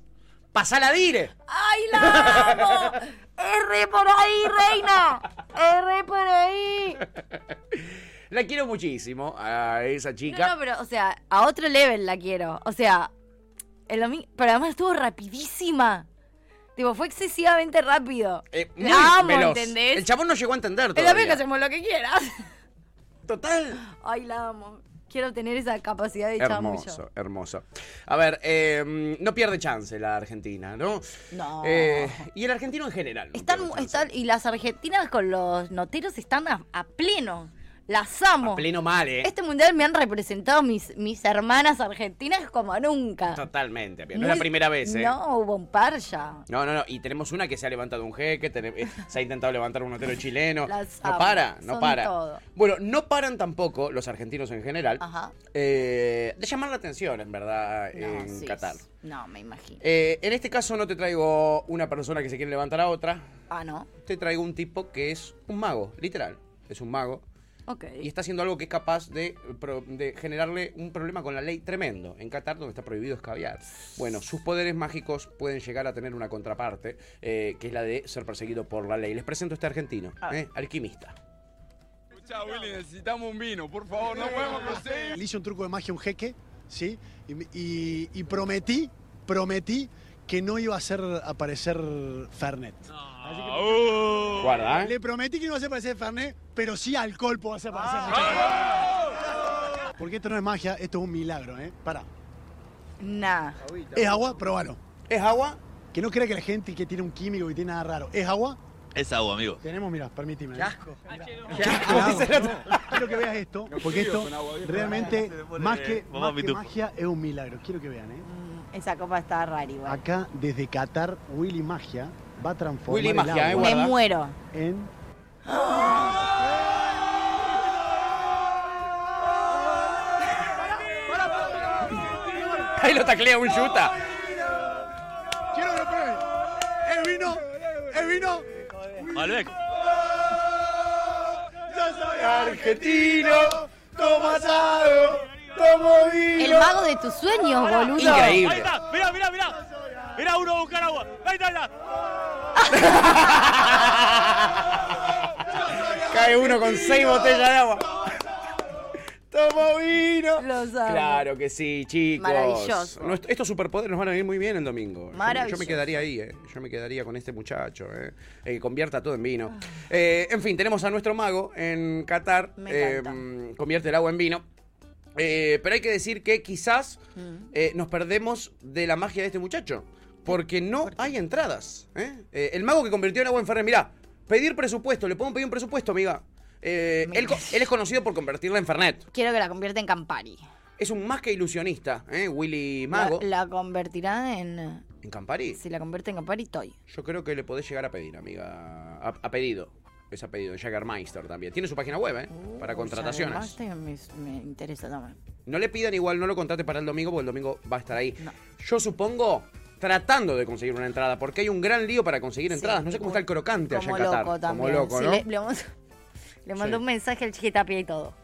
pasá la dire. ¡Ay, la amo! ¡R por ahí, reina! ¡R por ahí! La quiero muchísimo a esa No, chica. no, pero, o sea, a otro level la quiero. O sea, el domingo. Pero además estuvo rapidísima. Tipo, fue excesivamente rápido. Eh, muy la amo, veloz. ¿entendés? El chabón no llegó a entender El domingo hacemos lo que quieras. Total. Ay, la amo. Quiero tener esa capacidad de chamullo. Hermoso, hermoso. A ver, eh, no pierde chance la Argentina, ¿no? No. Eh, y el argentino en general. ¿no? Están, están- y las argentinas con los noteros están a, a pleno. Las amo. A pleno mal, ¿eh? Este mundial me han representado mis, mis hermanas argentinas como nunca. Totalmente, no es la primera vez, ¿eh? No, hubo un par ya. No, no, no. Y tenemos una que se ha levantado un jeque, tene- eh, se ha intentado levantar un hotero chileno. Las no amo, para, no son para. todo. Bueno, no paran tampoco los argentinos en general Ajá. eh, de llamar la atención, en verdad, en sí, Qatar. No, me imagino. Eh, en este caso no te traigo una persona que se quiere levantar a otra. Ah, ¿no? Te traigo un tipo que es un mago, literal. Es un mago. Y está haciendo algo que es capaz de, generarle un problema con la ley tremendo. En Qatar, donde está prohibido escabiar. Bueno, sus poderes mágicos pueden llegar a tener una contraparte, eh, que es la de ser perseguido por la ley. Les presento a este argentino, eh, alquimista. Escucha, Willy, necesitamos un vino, por favor, no podemos conseguir. Le hice un truco de magia a un jeque, ¿sí? Y, y- y prometí, prometí que no iba a hacer aparecer Fernet. Así que- Guarda, ¿eh? Le prometí que no iba a hacer aparecer Fernet, pero sí alcohol puedo hacer aparecer. Porque esto no es magia, esto es un milagro, ¿eh? Pará. Nah. ¿Es agua? Probalo. ¿Es agua? Que no crea que la gente que tiene un químico que tiene nada raro. ¿Es agua? Es agua, amigo. Tenemos, mira, permíteme. Qué asco. asco. Quiero que veas esto, porque esto realmente, más que, más magia, es un milagro. Quiero que vean, ¿eh? Mm, Esa copa está rara igual. Acá, desde Qatar, Willy Magia va a transformar Willy el Magia, agua ¿eh? Me muero. en... Ahí lo taclea un yuta. ¡Quiero que lo prueben! ¡Es vino! ¡Es vino! Malbec. ¡Yo soy argentino! ¡Tomo asado! ¡Tomo vino! El mago de tus sueños, boludo. Increíble. Ahí está, mirá, mirá, mirá. Mirá uno a buscar agua. Ahí está, ahí está. Cae uno con seis botellas de agua. ¡Tomo vino! Los amo. Claro que sí, chicos. Maravilloso. Estos superpoderes nos van a venir muy bien el domingo. Yo- Yo, Maravilloso. me quedaría ahí, ¿eh? Yo me quedaría con este muchacho, ¿eh? Eh, convierta todo en vino. Eh, en fin, tenemos a nuestro mago en Qatar. Me eh, encanta. convierte el agua en vino. Eh, pero hay que decir que quizás Mm. eh, nos perdemos de la magia de este muchacho. Porque no hay entradas. ¿eh? Eh, el mago que convirtió en agua en Fernet, mirá, pedir presupuesto, le podemos pedir un presupuesto, amiga. Eh, él, es conocido por convertirla en Fernet. Quiero que la convierta en Campari. Es un más que ilusionista, ¿eh? Willy Mago. La, la convertirá en. ¿En Campari? Si la convierte en Campari, estoy. Yo creo que le podés llegar a pedir, amiga. A, a pedido. Es a pedido. Jagermeister también. Tiene su página web, ¿eh? Para contrataciones. Me, me interesa también. No le pidan igual, no lo contrate para el domingo, porque el domingo va a estar ahí. Yo supongo tratando de conseguir una entrada, porque hay un gran lío para conseguir entradas. No sé cómo está el crocante allá en Qatar. loco también. Como loco, Sí, ¿no? le, le vamos- le mandó Sí. un mensaje al chiquitapia y todo.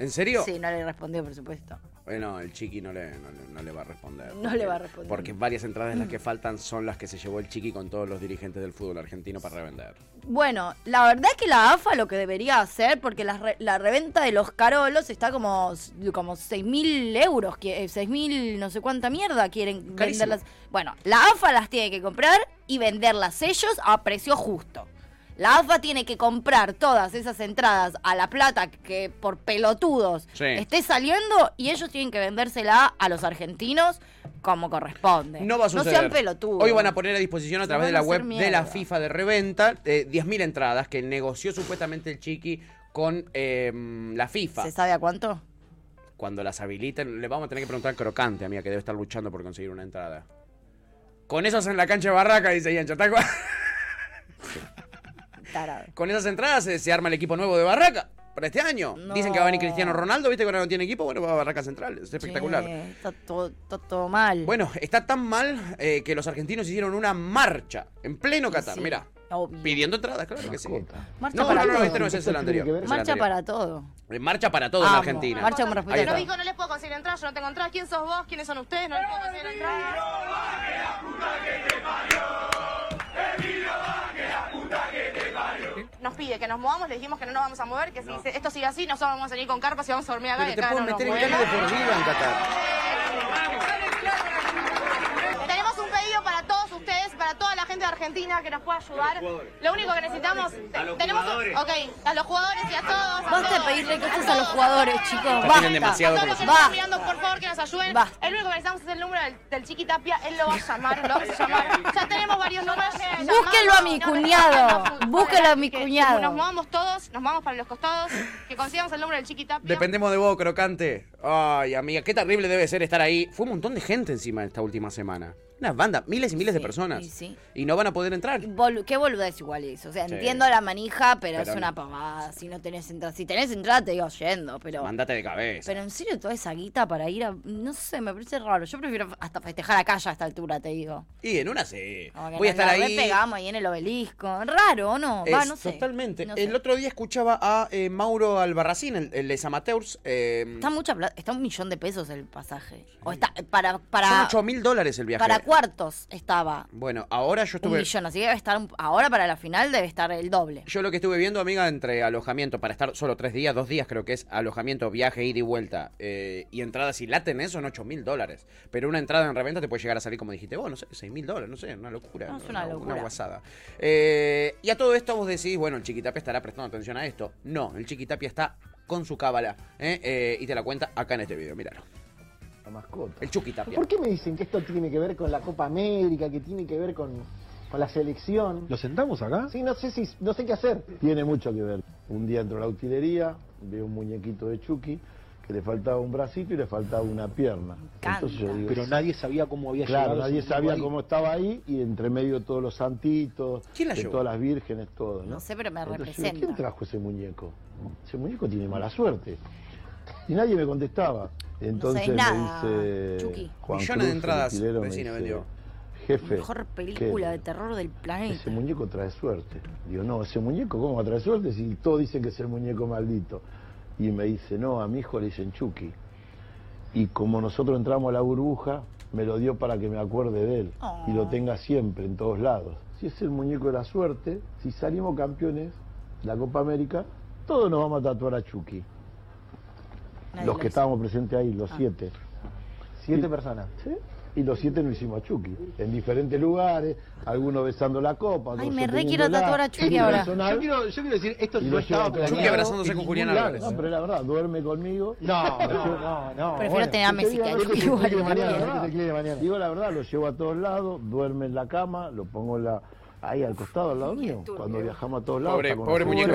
¿En serio? Sí, no le respondió, por supuesto. Bueno, el chiqui no le, no, le- no le va a responder. No le va a responder. Porque varias entradas las que faltan son las que se llevó el chiqui con todos los dirigentes del fútbol argentino para revender. Bueno, la verdad es que la AFA lo que debería hacer, porque la, re- la reventa de los carolos está como, como 6.000 euros, que- eh, 6.000 no sé cuánta mierda quieren Carísimo. venderlas. Bueno, la AFA las tiene que comprar y venderlas ellos a precio justo. La AFA tiene que comprar todas esas entradas a la plata que por pelotudos Sí. esté saliendo y ellos tienen que vendérsela a los argentinos como corresponde. No va a suceder. No sean pelotudos. Hoy van a poner a disposición a través de a la web de la. FIFA de reventa eh, 10.000 entradas que negoció supuestamente el chiqui con eh, la FIFA. ¿Se sabe a cuánto? Cuando las habiliten, le vamos a tener que preguntar al crocante, amiga, que debe estar luchando por conseguir una entrada. Con esos en la cancha de Barraca, dice Yancho. ¿te? Tarado. Con esas entradas se, se arma el equipo nuevo de Barraca para este año. No. Dicen que va a venir Cristiano Ronaldo, viste que ahora no tiene equipo, bueno, va a Barraca Central. Es espectacular. Che, está todo, está todo mal. Bueno, está tan mal eh, que los argentinos hicieron una marcha en pleno Qatar, Sí, mira. obvio. Pidiendo entradas, claro que sí. Marcha no, para no, no, todo. este no es ese, el anterior. es el Marcha anterior. para todo. Eh, Marcha para todo en Amo. Argentina. Marcha Ahí respeto. No, hijo, no les puedo conseguir entradas, yo no tengo entradas. ¿Quién sos vos? ¿Quiénes son ustedes? No les puedo conseguir entradas. Nos pide que nos movamos, le dijimos que no nos vamos a mover, que si esto sigue así, nosotros vamos a salir con carpas y vamos a dormir acá. Pero y te acá pueden no meter en de por vida en Qatar. Tenemos un pedido para todos ustedes, para toda la gente de Argentina. Que nos pueda ayudar. Lo único que necesitamos, A los tenemos, jugadores. ok, a los jugadores y a todos. a Basta de pedirle cosas a los jugadores, chicos. tienen Basta. demasiado A todos los que nos Basta. están mirando, por favor, que nos ayuden. El único que necesitamos es el número del, del Chiqui Tapia. Él lo va a llamar, lo vamos a llamar. Ya tenemos varios números. Búsquenlo a mi cuñado. Búsquenlo a mi cuñado. Nos movamos todos, nos movamos para los costados, que consigamos el número del Chiqui Tapia. Dependemos de vos, crocante. Ay, amiga, qué terrible debe ser estar ahí. Fue un montón de gente encima esta última semana. Una banda, miles y miles de personas. y sí. Y no van a poder entrar. Qué boludez igual eso. O sea, Sí. entiendo la manija, pero, Pero es una pavada. Si no tenés entrada. Si tenés entrada, te digo yendo, pero. Mandate de cabeza. Pero en serio, toda esa guita para ir a. No sé, me parece raro. Yo prefiero hasta festejar acá ya a esta altura, te digo. Y en una sí. Como Voy a estar ahí. repegamos ahí en el obelisco. Raro, ¿o no? Va, Es- no sé. Totalmente. No sé. El otro día escuchaba a eh, Mauro Albarracín, el, el de Amateurs. Eh, Está mucha plata. Está un millón de pesos el pasaje. O está para. para son 8 mil dólares el viaje. Para cuartos estaba. Bueno, ahora yo Un estuve. millón. Así que debe estar. un- ahora para la final debe estar el doble. Yo lo que estuve viendo, amiga, entre alojamiento para estar solo tres días, dos días creo que es alojamiento, viaje, ida y vuelta, eh, y entradas si la tenés son 8 mil dólares. Pero una entrada en reventa te puede llegar a salir, como dijiste vos, no sé, 6 mil dólares, no sé, una locura. No, es una locura. guasada. Eh, y a todo esto vos decís, bueno, el Chiquitapia estará prestando atención a esto. No, el Chiquitapia está con su cábala, ¿eh? Eh, y te la cuenta acá en este video, míralo. La mascota. El Chuquitapia. ¿Por qué me dicen que esto tiene que ver con la Copa América, que tiene que ver con, con la selección? ¿Lo sentamos acá? Sí, no sé si no sé qué hacer. Tiene mucho que ver. Un día entro a la utilería, veo un muñequito de Chucky que le faltaba un bracito y le faltaba una pierna. Entonces yo digo, Pero nadie sabía cómo había Claro, llegado. nadie ese sabía ahí. cómo estaba ahí y entre medio todos los santitos, ¿Quién la de llevó? todas las vírgenes, todo, ¿no? No sé, pero me Entonces, representa. ¿Quién trajo ese muñeco? Ese muñeco tiene mala suerte. Y nadie me contestaba. Entonces nada, me dice. Juan Millones Cruz, de entradas, el me vecino dice, vendió. Jefe, Mejor película de terror del planeta. Ese muñeco trae suerte. Digo, no, ese muñeco, ¿cómo va a traer suerte si todos dicen que es el muñeco maldito? Y me dice, no, a mi hijo le dicen Chucky. Y como nosotros entramos a la burbuja, me lo dio para que me acuerde de él y lo tenga siempre, en todos lados. Si es el muñeco de la suerte, si salimos campeones de la Copa América, todos nos vamos a tatuar a Chucky. Nadie los lo que hizo. estábamos presentes ahí, los Ah. siete. Siete Y- personas. Sí. Y los siete nos hicimos a Chucky, en diferentes lugares, algunos besando la copa. Ay, me re quiero tatuar a Chucky ahora. Yo quiero, yo quiero decir, esto Y no lo estaba planeado. Chucky abrazándose con Julián. Álvarez. No, pero la verdad, duerme conmigo. No, no, no, no. Prefiero bueno. tener a Messi que a Chucky Digo igual. verdad. Digo la verdad, lo llevo a todos lados, duerme en la cama, lo pongo en la, ahí al costado, al lado mío. Cuando viajamos a todos lados, Pobre- pobre muñeco.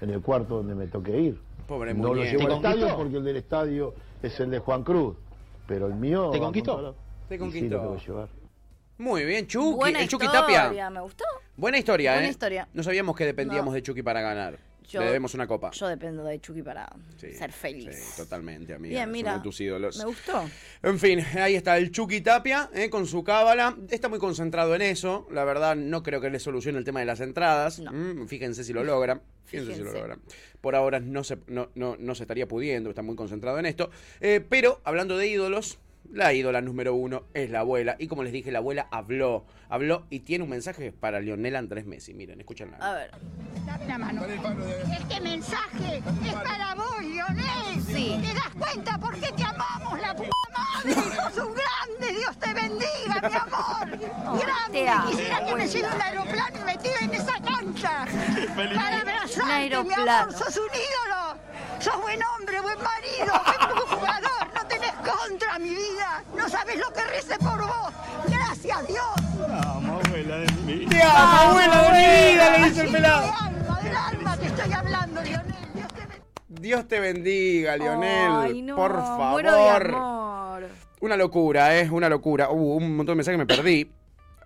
en el cuarto donde me toque ir. Pobre no lo llevo ¿Te al estadio porque el del estadio es el de Juan Cruz, pero el mío... ¿Te conquistó? Te Sí, conquistó. lo tengo que llevar. Muy bien, Chucky, Buena el Chucky historia, Tapia. me gustó. Buena historia, Buena ¿eh? historia. No sabíamos que dependíamos No. de Chucky para ganar. Yo- Le debemos una copa. Yo dependo de Chucky para Sí, ser feliz. Sí, totalmente, amiga. Bien, Son mira. de tus ídolos. Me gustó. En fin, ahí está el Chucky Tapia eh, con su cábala. Está muy concentrado en eso. La verdad, no creo que le solucione el tema de las entradas. Mm, fíjense si lo logra. Fíjense, si lo logra. Por ahora no se, no, no, no se estaría pudiendo. Está muy concentrado en esto. Eh, pero, hablando de ídolos. La ídola número uno es la abuela. Y como les dije, la abuela habló. Habló y tiene un mensaje para Lionel Andrés Messi. Miren, escúchenla. A ver. Dame la mano. Este mensaje es para vos, Lionel. Sí. ¿Te das cuenta por qué te amamos, la puta madre? Sos un grande, Dios te bendiga, mi amor. grande. te amo. Quisiera que me lleve un aeroplano y me tire en esa cancha. Para abrazarte, Un mi aeroplano. amor. Sos un ídolo. Sos buen hombre, buen marido, buen jugador. No tenés contra mi vida. No sabes lo que recé por vos. Gracias, Dios. Vamos, abuela de mí. ¡Te amo, abuela de mi vida! Le dice el pelado. Del alma, del alma te estoy hablando, Lionel. Dios te bendiga, Lionel. Ay, no, por muero de favor. amor. Una locura, ¿eh? Una locura. Hubo un montón de mensajes que me perdí.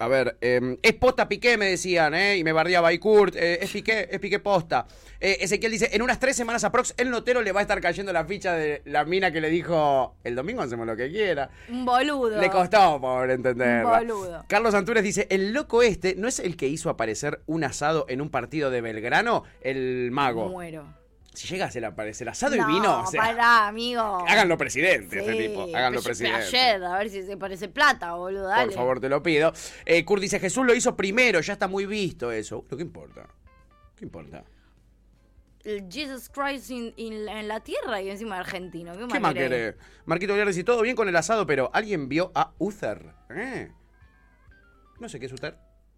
A ver, eh, es posta Piqué, me decían, ¿eh? Y me bardeaba Kurt. Eh, es Piqué, es Piqué posta. Eh, Ezequiel dice, en unas tres semanas aprox, el notero le va a estar cayendo la ficha de la mina que le dijo, el domingo hacemos lo que quiera. Un boludo. Le costó, pobre, entenderla. Un boludo. Carlos Antúnez dice, el loco este, ¿no es el que hizo aparecer un asado en un partido de Belgrano? El mago. Muero. Si llega a ser aparecer asado no, y vino, o sea, pará, amigo. háganlo presidente Sí, tipo, háganlo presidente. Ayer, a ver si se parece plata, boludo. Dale. Por favor, te lo pido. Eh, Kurt dice, Jesús lo hizo primero, ya está muy visto eso. Lo que importa. ¿Qué importa? El Jesus Christ in- in- en la tierra y encima argentino. ¿Qué, ¿Qué más querés? Marquito Villar dice, todo bien con el asado, pero ¿alguien vio a Uther? ¿Eh? No sé qué es Uther.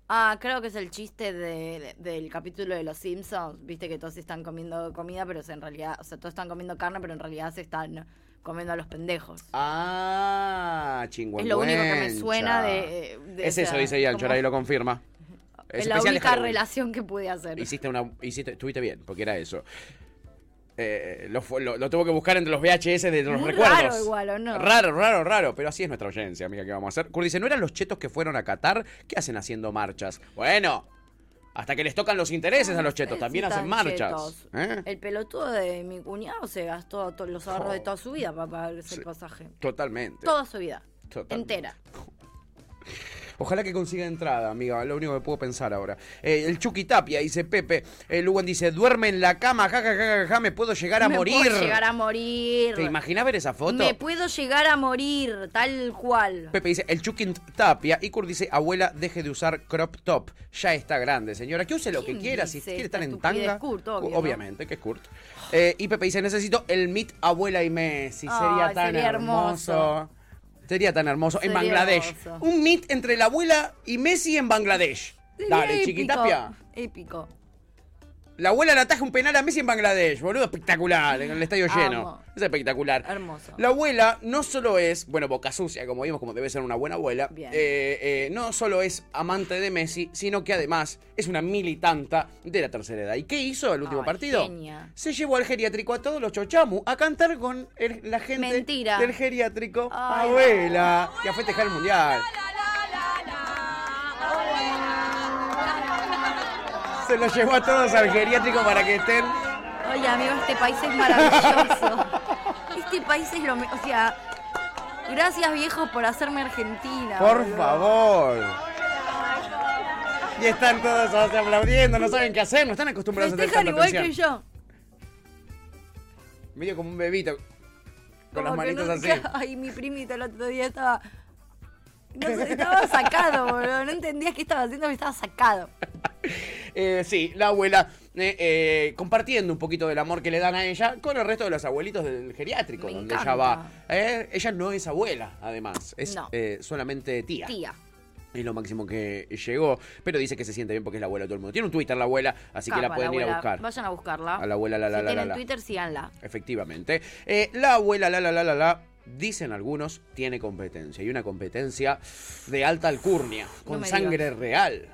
Ah, creo que es el chiste de- de- del capítulo de Los Simpsons. Viste que todos están comiendo comida, pero en realidad, o sea, todos están comiendo carne, pero en realidad se están comiendo a los pendejos. Ah, chingüengüencha. Es lo único que me suena de- de es eso, dice ahora ahí lo confirma. Es la única relación que pude hacer. Hiciste una. Hiciste, estuviste bien, porque era eso. Eh, lo, lo- lo tuvo que buscar entre los VHS de los Muy recuerdos. raro igual, ¿o no? Raro, raro, raro. Pero así es nuestra audiencia, amiga, ¿qué vamos a hacer? Kurt dice: ¿No eran los chetos que fueron a Qatar? ¿Qué hacen haciendo marchas? Bueno, hasta que les tocan los intereses a los chetos, también hacen marchas. ¿eh? El pelotudo de mi cuñado se gastó todos los ahorros de toda su vida para pagar ese pasaje. Totalmente. Toda su vida. Totalmente. Entera. Ojalá que consiga entrada, amiga. Lo único que puedo pensar ahora. Eh, el Chucky Tapia, dice Pepe. El Lugan dice: Duerme en la cama, ja, ja, ja, ja, ja, me puedo llegar a Me morir. puedo llegar a morir. ¿Te imaginas ver esa foto? Me puedo llegar a morir, tal cual. Pepe dice, el Chucky Tapia. Y Kurt dice, abuela, deje de usar crop top. Ya está grande, señora. Que use lo que ¿Quién quiera. Si quiere esta estar en tanga. Kurt, obvio, ¿no? Obviamente, que es Kurt. Eh, y Pepe dice, necesito el meet abuela y Messi. Sería tan sería hermoso. hermoso. Sería tan hermoso. en Bangladesh. hermoso. Un meet entre la abuela y Messi en Bangladesh. Sería Dale, épico, Chiquitapia. Épico. La abuela le ataja un penal a Messi en Bangladesh, boludo, espectacular, en el estadio lleno. Amo. Es espectacular. Hermoso. La abuela no solo es, bueno, boca sucia, como vimos, como debe ser una buena abuela, Bien. eh, eh, no solo es amante de Messi, sino que además es una militanta de la tercera edad. ¿Y qué hizo el último Ay, partido? genia. Se llevó al geriátrico a todos los chochamu a cantar con el- la gente Mentira. del geriátrico. Ay, abuela. Y a festejar el mundial. Se los llevó a todos al geriátrico para que estén. Oye, amigo, este país es maravilloso. Este país es lo mejor. O sea, gracias, viejos, por hacerme argentina. Por boludo. favor. Y están todos aplaudiendo, no saben qué hacer, no están acostumbrados a Festejan tanta igual que yo. Medio como un bebito. Con las Como no- así. Ay, mi primito el otro día estaba. No estaba sacado, boludo. No entendía qué estaba haciendo, pero estaba sacado. Eh, sí, la abuela eh, eh, compartiendo un poquito del amor que le dan a ella con el resto de los abuelitos del geriátrico, Me donde encanta. ella va. Ella no es abuela, además, es No. solamente tía. Tía. Es lo máximo que llegó, pero dice que se siente bien porque es la abuela de todo el mundo. Tiene un Twitter la abuela, así que la pueden ir a buscar. Vayan a buscarla. A la abuela, la, la, si la, tienen la, la. Twitter, síganla. Efectivamente. La abuela, la, la, la, la, la, dicen algunos, tiene competencia. Y una competencia de alta alcurnia, con sangre real.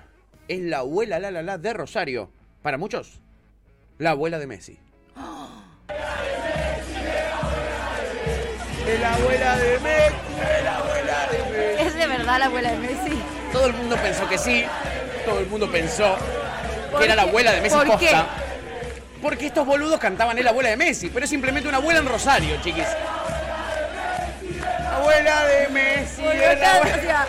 Es la abuela, la, la, la, de Rosario. Para muchos, la abuela de Messi. Es la abuela de Messi, es la abuela de Messi. ¿Es de verdad la abuela de Messi? Todo el mundo pensó que sí. Todo el mundo pensó ¿Por que era la abuela de Messi ¿Por posta. qué? Porque estos boludos cantaban es la abuela de Messi, pero es simplemente una abuela en Rosario, chiquis. Abuela de Messi. Porque es la acá, abuela- o sea,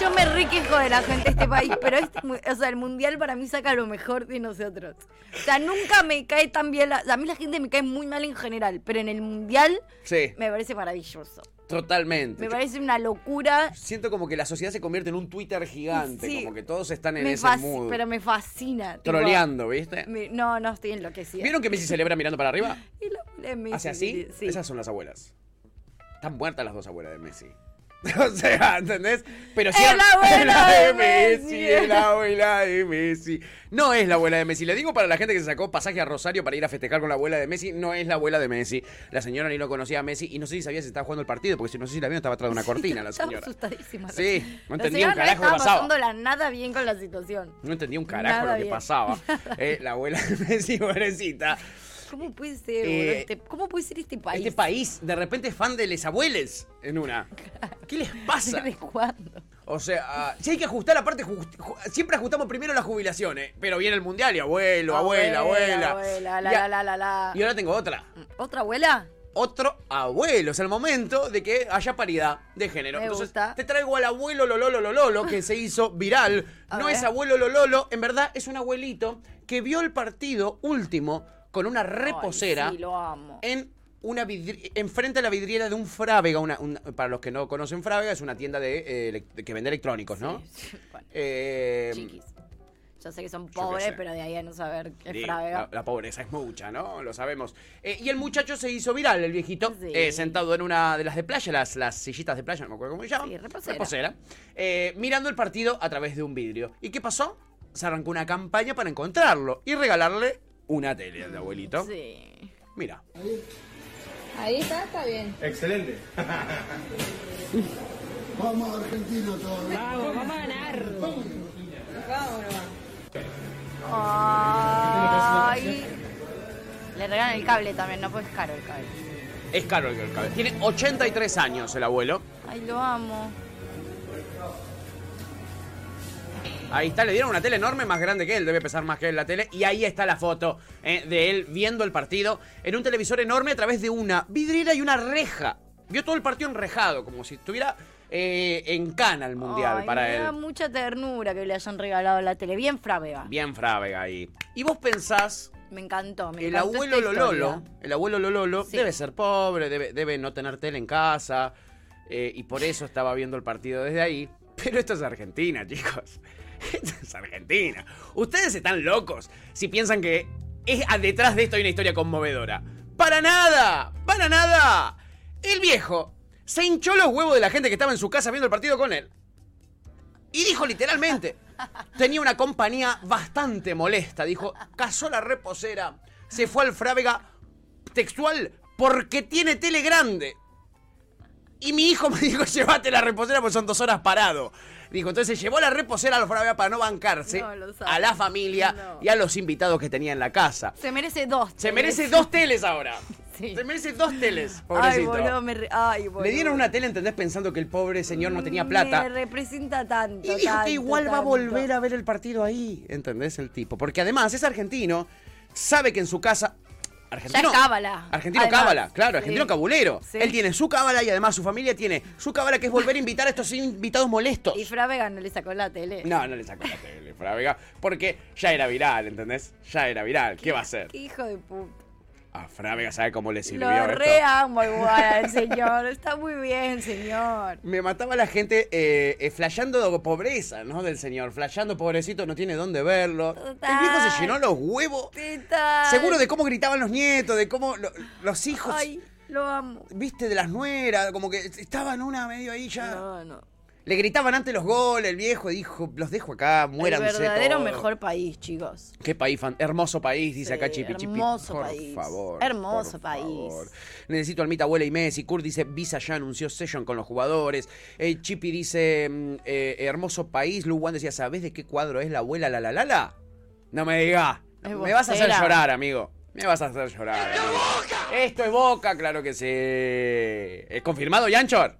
yo me riquejo de la gente de este país, pero este, o sea, el mundial para mí saca lo mejor de nosotros. O sea, nunca me cae tan bien. La, a mí la gente me cae muy mal en general, pero en el mundial Sí, me parece maravilloso. totalmente. Me parece una locura. Siento como que la sociedad se convierte en un Twitter gigante, Sí. como que todos están en ese mood. pero me fascina. tipo, Troleando, ¿viste? me- no, no estoy enloquecida. ¿Vieron que Messi celebra mirando para arriba? Y la Messi, ¿Hace así? sí. Esas son las abuelas. Están muertas las dos abuelas de Messi. o sea, ¿entendés? Pero sí, Es la abuela de Messi. es la abuela de Messi. No es la abuela de Messi. Le digo para la gente que se sacó pasaje a Rosario para ir a festejar con la abuela de Messi, no es la abuela de Messi. La señora ni lo conocía a Messi y no sé si sabía si estaba jugando el partido, porque si no sé si la vieron estaba atrás de una cortina la Estaba señora. asustadísima. Sí, no La entendía un señora no carajo qué estaba pasaba. pasándola nada bien con la situación. No entendía un carajo Nada lo que bien. pasaba. Eh, la abuela de Messi, pobrecita. ¿Cómo puede ser, Eh, este- ¿Cómo puede ser este país? Este país de repente es fan de les abueles en una. ¿Qué les pasa? ¿Desde cuándo? O sea, ah, si hay que ajustar, aparte, ju- ju- siempre ajustamos primero las jubilaciones. Pero viene el mundial y abuelo, abuela, abuela. abuela, la, Y a- la, la, la, la. Y ahora tengo otra. ¿Otra abuela? Otro abuelo. Es el momento de que haya paridad de género. Me Entonces, gusta. te traigo al abuelo Lololo Lololo, que se hizo viral. A no ver. es abuelo Lololo, en verdad es un abuelito que vio el partido último con una reposera Ay, sí, lo amo. en una enfrente a la vidriera de un Frávega, una, para los que no conocen Frávega, es una tienda de, eh, de que vende electrónicos, ¿no? Eh, Ya sé que son pobres, pero de ahí a no saber qué es Sí, Frávega. la, la pobreza es mucha, ¿no? Lo sabemos. Eh, y el muchacho se hizo viral, el viejito, sentado en una de las de playa, las, las sillitas de playa, no me acuerdo cómo se llaman. Sí, reposera. eh, mirando el partido a través de un vidrio. ¿Y qué pasó? Se arrancó una campaña para encontrarlo y regalarle una tele al abuelito. Sí. Mira. Ahí está, está bien. Excelente. Vamos a Argentina todos. Vamos, vamos a ganar. Vámonos. Ay. Le regalan el cable también, no pues es caro el cable. Es caro el cable. Tiene 83 años el abuelo. Ay, lo amo. Ahí está, le dieron una tele enorme, más grande que él, debe pesar más que él la tele. Y ahí está la foto eh, de él viendo el partido en un televisor enorme a través de una vidriera y una reja. Vio todo el partido enrejado, como si estuviera eh, en cana el mundial Ay, para me él. da mucha ternura que le hayan regalado la tele. Bien Frávega. Bien Frávega ahí. Y vos pensás, Me encantó, me el encantó abuelo Lololo, el abuelo Lololo Sí. debe ser pobre, debe, debe no tener tele en casa. eh, y por eso estaba viendo el partido desde ahí. Pero esto es Argentina, chicos. Es Argentina. Ustedes están locos si piensan que es, ah, detrás de esto hay una historia conmovedora. ¡Para nada! ¡Para nada! El viejo se hinchó los huevos de la gente que estaba en su casa viendo el partido con él. Y dijo literalmente, tenía una compañía bastante molesta. Dijo, cazó la reposera, se fue al Frávega textual porque tiene tele grande. Y mi hijo me dijo, llévate la reposera porque son dos horas parado. Dijo, entonces llevó la reposera a los para no bancarse No, a la familia No. y a los invitados que tenía en la casa. Se merece dos. Se teles. merece dos teles ahora. Sí. Se merece dos teles, Ay, pobrecito. boludo, me re- Ay, boludo. Le dieron una tele, ¿entendés? Pensando que el pobre señor no tenía plata. Me representa tanto. Y dijo tanto, que igual va a volver a ver el partido ahí, ¿entendés? El tipo. Porque además es argentino, sabe que en su casa... Ya Argentino, es cábala. Argentino Además, cábala, claro, sí. argentino cabulero. Sí. Él tiene su cábala y además su familia tiene su cábala que es volver a invitar a estos invitados molestos. Y Frávega no le sacó la tele. No, no le sacó la tele, Frávega, porque ya era viral, ¿entendés? Ya era viral, ¿qué va a hacer? Qué hijo de puta. A Frávega sabe cómo le sirvió Lo esto. re amo igual al señor. Está muy bien, señor. Me mataba la gente eh, eh, flasheando pobreza, ¿no? Del señor. Flasheando pobrecito, no tiene dónde verlo. El viejo se llenó los huevos. Total. Seguro de cómo gritaban los nietos, de cómo lo- los hijos. Ay, lo amo. Viste, de las nueras, como que estaban una medio ahí ya. No, no. Le gritaban antes los goles, el viejo dijo, los dejo acá, muéranse El verdadero todos". mejor país, chicos. Qué país, fan- hermoso país, dice Sí, acá Chipi Chipi. hermoso por país. favor. Hermoso por país. favor. Necesito almita, abuela y Messi. Kurt dice, Visa ya anunció session con los jugadores. Eh, Chipi dice, mm, eh, hermoso país. Lu Wan decía, ¿sabés de qué cuadro es la abuela la la la la? No me digas. Es Me vas a hacer llorar, amigo. Me vas a hacer llorar. amigo. Esto es Boca, claro que sí. ¿Es confirmado, Yanchor?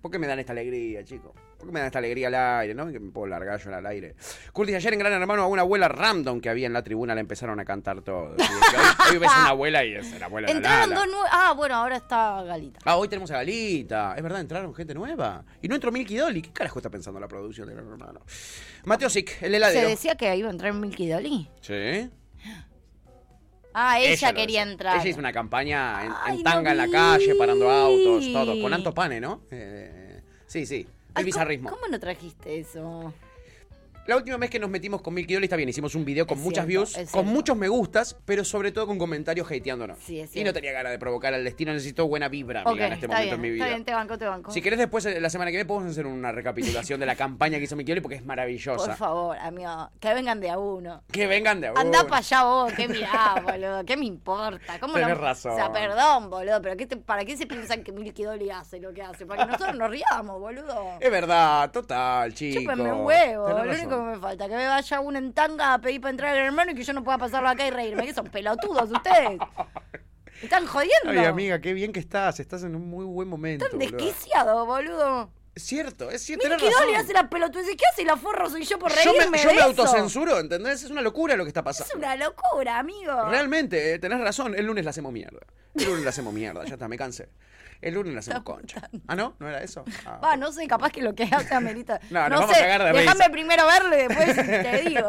¿Por qué me dan esta alegría, chicos? ¿Por qué me dan esta alegría al aire, no? Que me puedo largar yo al aire. Curtis, ayer en Gran Hermano a una abuela random que había en la tribuna le empezaron a cantar todo. Hoy, hoy ves una abuela y es la abuela la Entraron dos nuevos. Ah, bueno, ahora está Galita. Ah, hoy tenemos a Galita. Es verdad, entraron gente nueva. Y no entró Milky Dolly. ¿Qué carajo está pensando la producción de Gran Hermano? Mateo Sick, el ¿Se heladero. decía que iba a entrar Milky Dolly? Sí. Ah, ella, quería entrar. Ella hizo una campaña en, tanga no en la calle, parando autos, todo. Con Anto Pane, ¿no? Eh, sí, sí. El Ay, bizarrismo. ¿Cómo, ¿Cómo no trajiste eso? La última vez que nos metimos con Milky Dolly está bien, hicimos un video con Es muchas cierto, views, con muchos me gustas, pero sobre todo con comentarios hateándonos. Sí, es y no tenía ganas de provocar al destino, necesito buena vibra, amiga, en este está momento bien, en mi está vida. bien, te banco, te banco. Si querés después, eh, la semana que viene, podemos hacer una recapitulación de la campaña que hizo Milky Dolly porque es maravillosa. Por favor, amigo, que vengan de a uno. Que vengan de a Andá uno. para allá vos, ¿qué mirá, boludo? ¿Qué me importa? ¿Cómo Tenés no? razón. O sea, perdón, boludo, pero ¿qué te- ¿para qué se piensan que Milky Dolly hace lo que hace? Para que nosotros nos riamos, boludo. Es verdad, total, chicos. Chúpenme un huevo, lo razón. Único que me falta, que me vaya uno en tanga a pedir para entrar al hermano y que yo no pueda pasarlo acá y reírme. Que son pelotudos ustedes. Me están jodiendo. Ay, amiga, qué bien que estás, estás en un muy buen momento. Están desquiciados, boludo. Es cierto, es cierto, Milky razón. Dolly hace la pelotudez. ¿Qué hace la forro? Soy yo por Yo reírme me, yo de me eso. autocensuro, ¿entendés? Es una locura lo que está pasando. Es una locura, amigo. Realmente, eh, tenés razón, el lunes la hacemos mierda. El lunes le hacemos mierda, ya está, me cansé. El lunes le hacemos concha. ¿Ah, no? ¿No era eso? Ah. Va, no sé, capaz que lo que hace amerita. No, No, nos vamos sé, a cagar de déjame primero verlo y después te digo.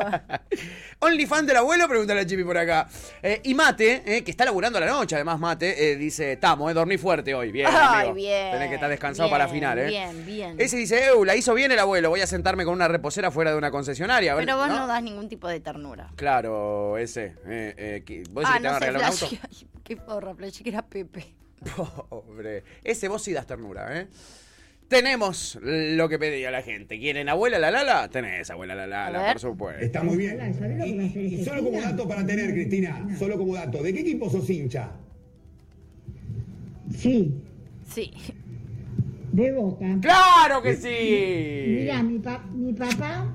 OnlyFan del abuelo, pregúntale a Chipi por acá. Eh, y Mate, eh, que está laburando a la noche, además Mate, eh, dice, tamo, eh, dormí fuerte hoy. Bien, Ay, amigo. bien. Tenés que estar descansado bien, para la final, ¿eh? Bien, bien. Ese dice, Eu, la hizo bien el abuelo, voy a sentarme con una reposera fuera de una concesionaria. a ver", Pero vos no das ningún tipo de ternura. Claro, ese. ¿Vos decís Ah, que te no van a regalar un auto? Ay, Qué porra, que era Pepe. Pobre. Ese vos sí das ternura, ¿eh? Tenemos lo que pedía la gente. ¿Quieren abuela la lala? Tenés abuela la lala, por supuesto. Está muy bien. Y, y solo como dato para tener, Cristina, solo como dato, ¿de qué equipo sos hincha? Sí, Sí. de Boca. ¡Claro que sí! Mira, mi, pa- mi papá,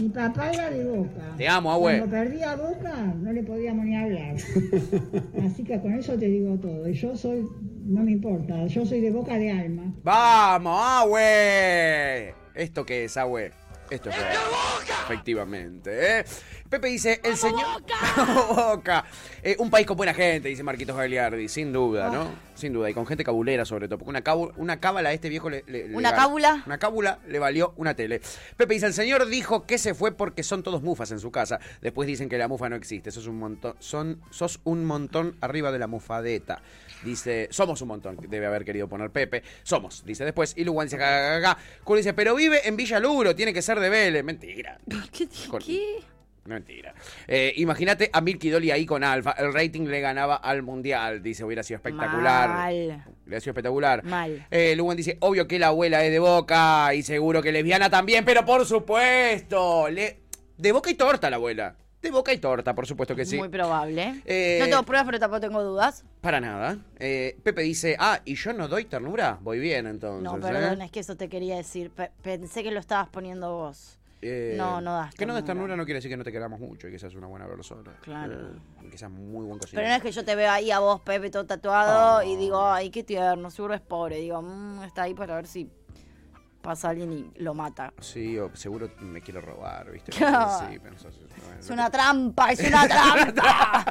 mi papá era de Boca. Te amo, abue. Cuando perdía Boca, no le podíamos ni hablar. Así que con eso te digo todo. Y yo soy, no me importa, yo soy de Boca de alma. ¡Vamos, Abue! ¿Esto qué es, Abue? Esto es Efectivamente, ¿eh? Pepe dice, el señor... Boca! Eh, un país con buena gente, dice Marquitos Gagliardi, sin duda, ¿no? Sin duda, y con gente cabulera sobre todo, porque una, una cábala a este viejo le... le- le ¿Una cábula? Una cábula le valió una tele. Pepe dice, el señor dijo que se fue porque son todos mufas en su casa. Después dicen que la mufa no existe, sos un montón, son, sos un montón arriba de la mufadeta. Dice, somos un montón, debe haber querido poner Pepe. Somos, dice después. Y Lugan dice, ja, ja, ja, dice, pero vive en Villa Luro, tiene que ser de Vélez. Mentira. ¿Qué? Con- ¿Qué? No, mentira. Eh, Imagínate a Milky Dolly ahí con Alfa. El rating le ganaba al mundial. Dice, hubiera sido espectacular. Mal. Hubiera sido espectacular. Mal. Eh, Lugan dice, obvio que la abuela es de Boca y seguro que lesbiana también, pero por supuesto. Le... De Boca y torta la abuela. De Boca y torta, por supuesto que sí. Muy probable. Eh, No tengo pruebas, pero tampoco tengo dudas. Para nada. Eh, Pepe dice, ah, ¿y yo no doy ternura? Voy bien entonces. No, ¿eh? perdón, es que eso te quería decir. Pe- pensé que lo estabas poniendo vos. Eh, No, no das Que no des ternura. no quiere decir que no te queramos mucho y que seas una buena persona. Claro. Eh, que seas muy buen Pero cocinero. no es que yo te veo ahí a vos, Pepe, todo tatuado, Oh. y digo, ay, qué tierno, seguro es pobre. Digo, "Mm, está ahí para ver si pasa alguien y lo mata. Sí, o seguro me quiere robar, ¿viste? Claro. Sí, pensás, bueno, Es una trampa, es una trampa.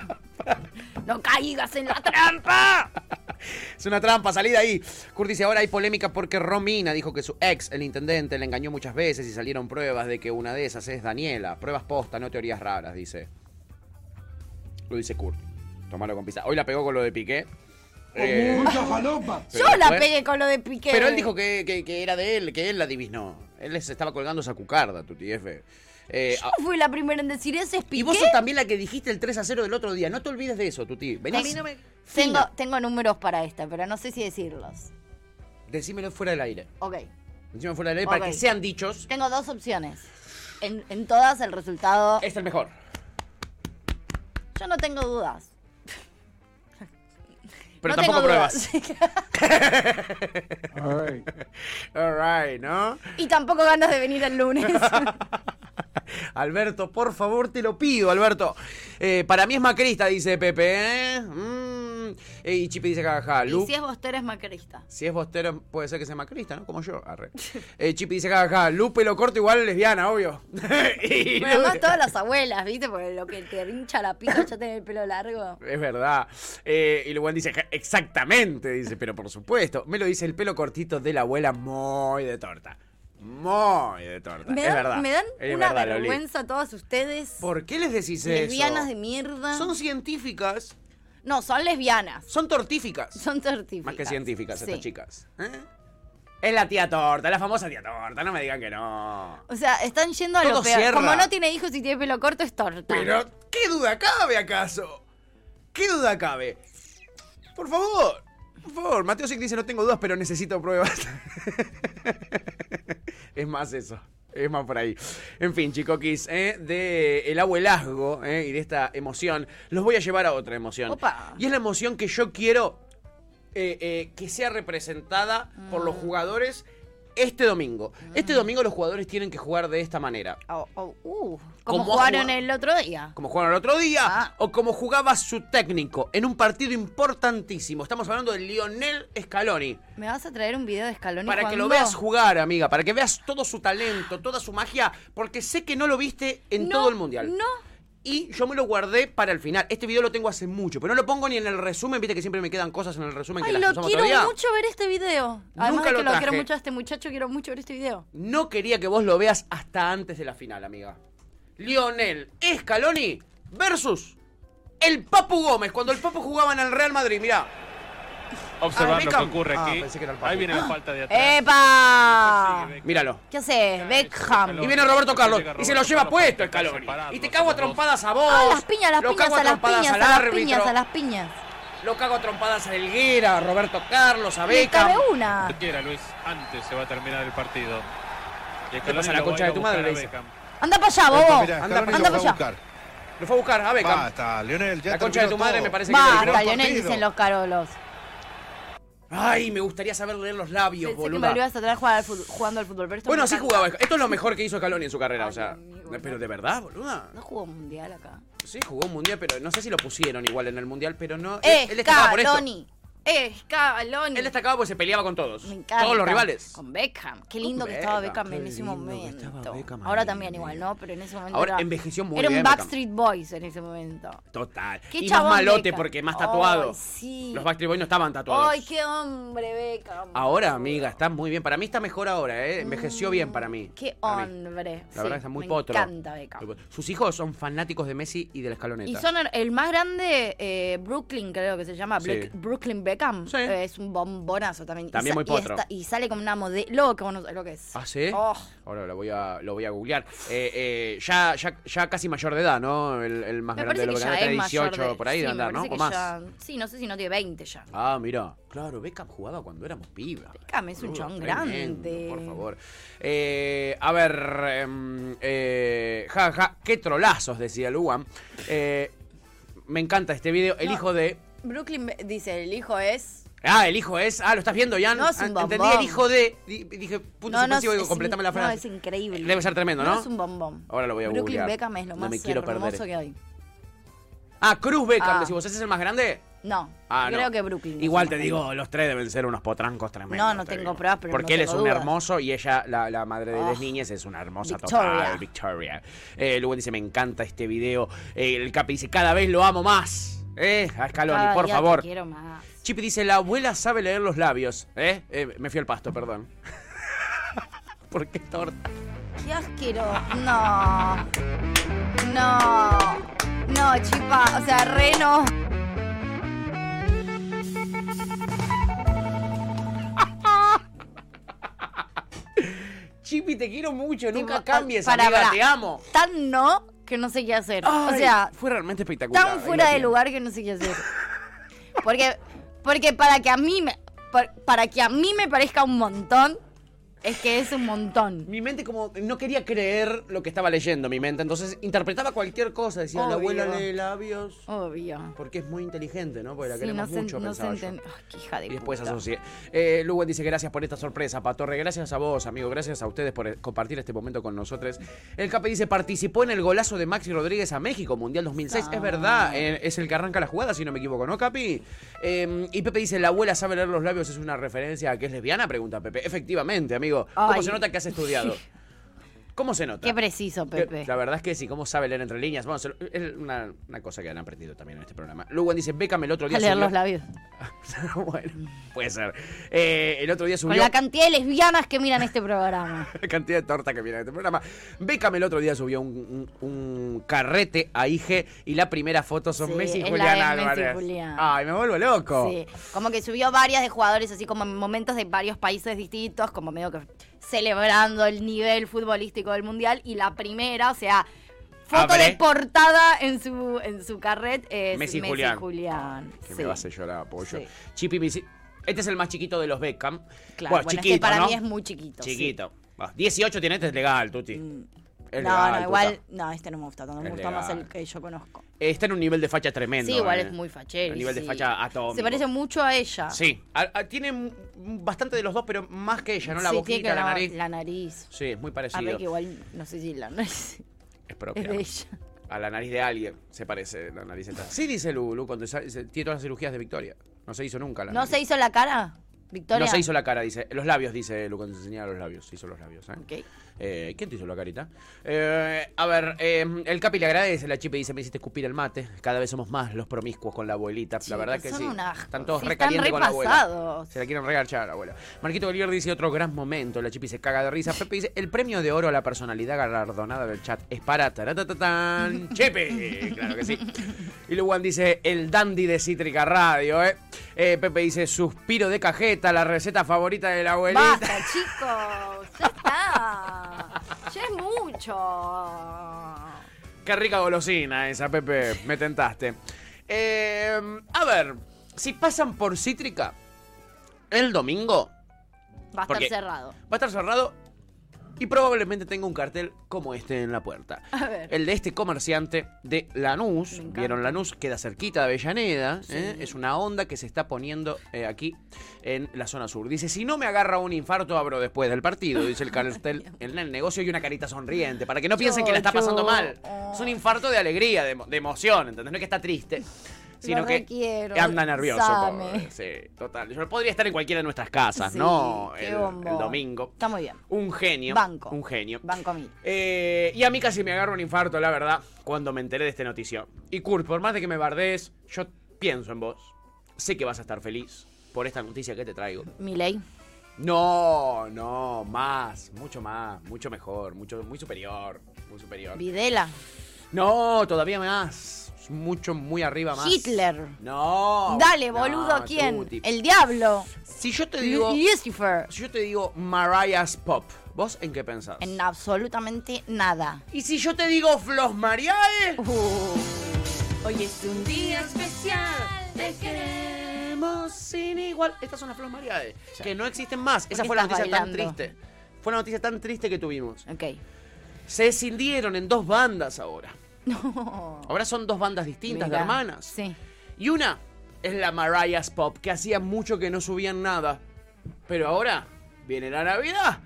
no caigas en la trampa. Es una trampa, salí de ahí. Kurt dice, ahora hay polémica porque Romina dijo que su ex, el intendente, le engañó muchas veces y salieron pruebas de que una de esas es Daniela. Pruebas posta, no teorías raras, dice. Lo dice Kurt. Tomalo con pizza. Hoy la pegó con lo de Piqué. Eh, Mucha falopa. Yo la pegué con lo de Piqué. Pero él dijo que, que- que era de él, que él la adivinó. Él les estaba colgando esa cucarda, tu TF. Eh, ah, Yo fui la primera en decir ese es Piqué. y vos sos también la que dijiste el 3 a 0 del otro día. No te olvides de eso, Tuti. Venís. A mí no me- Tengo, tengo números para esta, pero no sé si decirlos. Decímelo fuera del aire. Ok. Decímelo fuera del aire para que sean dichos. Tengo dos opciones. En, en todas el resultado... Es el mejor. Yo no tengo dudas. Pero No tampoco tengo pruebas. dudas. Alright. Alright, ¿no? y tampoco ganas de venir el lunes. Alberto, por favor, te lo pido, Alberto. Eh, para mí es macrista, dice Pepe. ¿eh? Mm. Eh, y Chipi dice jajaja. Lu- y si es Bostero es macrista. Si es bostero, puede ser que sea macrista, ¿no? Como yo. Arre. Eh, Chipi dice jajaja. Lupe lo corto igual lesbiana, obvio. Y Pero además todas las abuelas, ¿viste? Porque lo que te hincha la pica ya tener el pelo largo. Es verdad. Eh, y Luan dice, "Ja, exactamente, dice, pero por supuesto. Me lo dice el pelo cortito de la abuela muy de torta. Muy de torta. Me es verdad. me dan Es una verdad, vergüenza a todas ustedes. ¿Por qué les decís Lesbianas eso? de mierda. Son científicas. No, son lesbianas. Son tortíficas. Son tortíficas. Más que científicas Sí. estas chicas. ¿eh? Es la tía torta, la famosa tía torta. No me digan que no. O sea, están yendo a Todo lo peor. cierra. Como no tiene hijos y tiene pelo corto, es torta. Pero, ¿qué duda cabe acaso? ¿Qué duda cabe? Por favor, por favor. Mateo Sick dice, no tengo dudas, pero necesito pruebas. es más eso. Es más por ahí. En fin, chicoquis, ¿eh? de el abuelazgo ¿eh? y de esta emoción, los voy a llevar a otra emoción. Opa. Y es la emoción que yo quiero eh, eh, que sea representada por los jugadores este domingo. Este domingo los jugadores tienen que jugar de esta manera. Oh, oh, uh, Como como jugaron el otro día. Como jugaron el otro día, Ah. o como jugaba su técnico en un partido importantísimo. Estamos hablando de Lionel Scaloni. ¿Me vas a traer un video de Scaloni Para que lo veas jugar, amiga, para que veas todo su talento, toda su magia, porque sé que no lo viste en No, todo el mundial. No. Y yo me lo guardé para el final. Este video lo tengo hace mucho, pero no lo pongo ni en el resumen. Viste que siempre me quedan cosas en el resumen que Ay, las lo quiero todavía. mucho ver este video. Además Nunca de lo que lo quiero traje. mucho a este muchacho, quiero mucho ver este video. No quería que vos lo veas hasta antes de la final, amiga. Lionel Scaloni versus el Papu Gómez. Cuando el Papu jugaba en el Real Madrid, mirá. Observar Ah, lo que ocurre Ah, aquí. pensé que era el Papu. Ahí viene la falta de atrás. ¡Epa! Míralo. ¿Qué haces? Beckham. Y viene Roberto Carlos y se lo lleva puesto el Scaloni. Y te cago a trompadas a vos. Ah, las piñas, las lo piñas, cago a las trompadas piñas, a las piñas, a las piñas. Lo cago a trompadas a Elguera, a Roberto Carlos, a Beckham. cabe una. Quiera, Luis, antes se va a terminar el partido. Y ¿Qué pasa, la concha de tu madre? Le dice. Anda para allá, bobo. Anda, para allá. Lo fue a buscar a Beckham. Basta, Lionel, ya La concha de tu madre me parece que le Basta, el partido. dicen los carolos. Ay, me gustaría saber leer los labios, Pensé que boluda. me lo ibas a traer jugar al fútbol- jugando al fútbol. Pero esto Bueno, me sí encanta. jugaba. Esto es lo mejor que hizo Scaloni en su carrera, o sea. Pero de verdad, boluda. No jugó mundial acá. Sí, jugó un mundial, pero no sé si lo pusieron igual en el mundial, pero no. él, él destacaba por esto. Scaloni. Él destacaba porque se peleaba con todos. Me encanta. Todos los rivales. Con Beckham. Qué lindo que estaba Beckham, Beckham en ese momento. Beckham Ahora también igual, ¿no? Pero en ese momento Ahora era, envejeció muy era bien un Beckham. Backstreet Boys en ese momento. Total. Qué y más malote Beckham. porque más tatuado. Ay, sí. Los Backstreet Boys no estaban tatuados. Ay, qué hombre, Beckham. Ahora, amiga, está muy bien. Para mí está mejor ahora, ¿eh? Envejeció bien para mí. Qué Para mí. hombre. La Sí, verdad está muy me potro. encanta Beckham. Sus hijos son fanáticos de Messi y del escaloneta. Y son el, más grande, eh, Brooklyn, creo que se llama. Sí. Brooklyn Beckham. Eh, es un bombonazo también. Y También sa- muy y potro. está- Y, sale como una modelo, que no lo que es. ¿Ah, sí? Oh. Ahora lo voy a, lo voy a googlear. Eh, eh, ya, ya, ya casi mayor de edad, ¿no? El, el más Me grande de lo que que ya anda, es mayor 18 de... por ahí sí, de andar, ¿no? O más. ya- Sí, no sé si no tiene 20 ya. Ah, mira. Claro, Beckham jugaba cuando éramos pibas. Beckham es un tremendo, grande. Por favor. Eh, a ver. em, eh, ja, ja, qué trolazos, decía Luan. Eh, me encanta este video. El No. hijo de. Brooklyn dice, el hijo es... Ah, el hijo es. Ah, ¿lo estás viendo, Jan? No, es un Ah, Entendí bombón. el hijo de. di- Dije, punto No, no, suspensivo, digo, completame la no, frase. es increíble. Debe ser tremendo, ¿no? es un bombón. Ahora lo voy a Brooklyn googlear. Beckham es lo No más me quiero hermoso perder. que hay. Ah, Cruz Beckham, Ah. decimos, ¿ese es el más grande? No, Ah, creo no. que Brooklyn. Igual te digo, los tres deben ser unos potrancos tremendos. No, no te tengo digo. pruebas, pero Porque no él es tengo un dudas. hermoso y ella, la, la madre de Oh. las niñas, es una hermosa Victoria. total. Victoria. Eh, luego dice, me encanta este video. Eh, el Capi dice, cada vez lo amo más. Eh, a Scaloni, Cada por día te favor. quiero más. Chipi dice, la abuela sabe leer los labios. ¿Eh? Eh, me fui al pasto, perdón. ¿Por qué torta? Qué asqueroso. No. No. No, chipa. O sea, re no. Chipi, te quiero mucho, nunca Tipo, cambies, para, amiga, para. te amo. Tan no que no sé qué hacer. o sea, fue realmente espectacular. tan fuera de lugar que no sé qué hacer. Porque, porque para que a mí me, para, para que a mí me parezca un montón, es que es un montón. Mi mente como no quería creer lo que estaba leyendo, mi mente. Entonces interpretaba cualquier cosa. Decía, la Obvio. abuela lee labios. Obvio. Porque es muy inteligente, ¿no? Porque la Sí, queremos no se, mucho, no se yo. enten- Ay, qué hija de Y después puta. asocié. Eh, Luwen dice gracias por esta sorpresa, Patorre. Gracias a vos, amigo. Gracias a ustedes por eh, compartir este momento con nosotros. El Cape dice, participó en el golazo de Maxi Rodríguez a México, Mundial 2006. Es verdad, eh, es el que arranca la jugada, si no me equivoco, ¿no, Capi? Eh, y Pepe dice, la abuela sabe leer los labios, ¿es una referencia a que es lesbiana? Pregunta Pepe. Efectivamente, amigo. ¿Cómo Ay. se nota que has estudiado? ¿Cómo se nota? Qué preciso, Pepe. La verdad es que sí, cómo sabe leer entre líneas. Vamos, es una, una cosa que han aprendido también en este programa. Luego dice, Beckham el otro día A leer subió- los labios. bueno, puede ser. Eh, el otro día Con subió la cantidad de lesbianas que miran este programa. la cantidad de torta que en este programa. Beckham el otro día subió un, un- un carrete a IG y la primera foto son Sí, Messi y Julián Álvarez. Julián. Ay, me vuelvo loco. Sí, como que subió varias de jugadores, así como en momentos de varios países distintos, como medio que celebrando el nivel futbolístico del mundial. Y la primera, o sea, foto Abre. de portada en su, en su carret es Messi Julián. Julián. Que Sí. me va a hacer llorar, pollo. Sí. Chipi Este es el más chiquito de los Beckham. Claro, bueno, bueno, es que chiquito, para ¿no? mí es muy chiquito, sí. Chiquito. Ah, 18 tiene, este es legal, Tuti. Es No, legal, no, igual, Tuta. no, este no me gusta tanto, me Es gusta más el que yo conozco. Está en un nivel de facha tremendo. sí, igual eh. es muy fachero. Un nivel de facha atómico. Se parece mucho a ella. Sí, a- a- tiene bastante de los dos, pero más que ella, ¿no? La Sí, boquita, que la nariz. La nariz. Sí, es muy A parecido. ver que igual, no sé si la nariz Es propia. es de ella. A la nariz de alguien se parece la nariz esta. Sí, dice Lulu, cuando se- tiene todas las cirugías de Victoria. No se hizo nunca la ¿No nariz. se hizo la cara? Victoria. No se hizo la cara, dice. Los labios, dice Lu, cuando se enseñaba los labios. Se hizo los labios, ¿eh? Ok. Eh, ¿Quién te hizo la carita? Eh, a ver, eh, el Capi le agradece, la chipe dice, me hiciste escupir el mate. Cada vez somos más los promiscuos con la abuelita. la verdad que sí. Están todos Sí, re están calientes con la abuela. Se la quieren regarchar a la abuela. Marquito Bolívar dice otro gran momento. La chipi se caga de risa. Pepe dice, el premio de oro a la personalidad galardonada del chat es para taratatán, Chepe. Claro que sí. Y Luan dice, el dandy de Cítrica Radio, ¿eh? Eh, Pepe dice, suspiro de cajeta, la receta favorita de la abuelita. Basta, chicos. Ya está. Ya es mucho. Qué rica golosina esa, Pepe. Me tentaste. Eh, a ver, si pasan por Cítrica el domingo, Va a estar cerrado. va a estar cerrado y probablemente tenga un cartel como este en la puerta. A ver. El de este comerciante de Lanús. ¿Vieron Lanús? Queda cerquita de Avellaneda. ¿eh? Es una onda que se está poniendo eh, aquí en la zona sur. Dice, si no me agarra un infarto, abro después del partido. Dice el cartel en el negocio y una carita sonriente. Para que no piensen que la está pasando mal. Es un infarto de alegría, de, de emoción. ¿Entendés? No es que está triste. Sino que anda nervioso. Pobre. Sí, total. Yo podría estar en cualquiera de nuestras casas, Sí, ¿no? El, domingo. Está muy bien. Un genio. Banco. Un genio. Banco a mí. Eh, y a mí casi me agarra un infarto, la verdad, cuando me enteré de esta noticia. Y Kurt, por más de que me bardees, yo pienso en vos. Sé que vas a estar feliz por esta noticia que te traigo. Milei. No, no, más, mucho más, mucho mejor, mucho, muy superior, muy superior. Videla. No, todavía más. Mucho, muy arriba más. Hitler. No. Dale, no, boludo, ¿quién? Tuti. El diablo. Si yo te digo. Lucifer. Si yo te digo Mariah's Pop, ¿vos en qué pensás? En absolutamente nada. ¿Y si yo te digo Flos Mariae? Hoy es un día especial. Te queremos sin igual. Estas son las Flos Mariae, que no existen más. Esa fue la noticia tan triste. Fue la noticia tan triste que tuvimos. Ok. Se escindieron en dos bandas ahora. No. Ahora son dos bandas distintas de hermanas. Sí. Y una es la Mariah's Pop, que hacía mucho que no subían nada. Pero ahora viene la Navidad.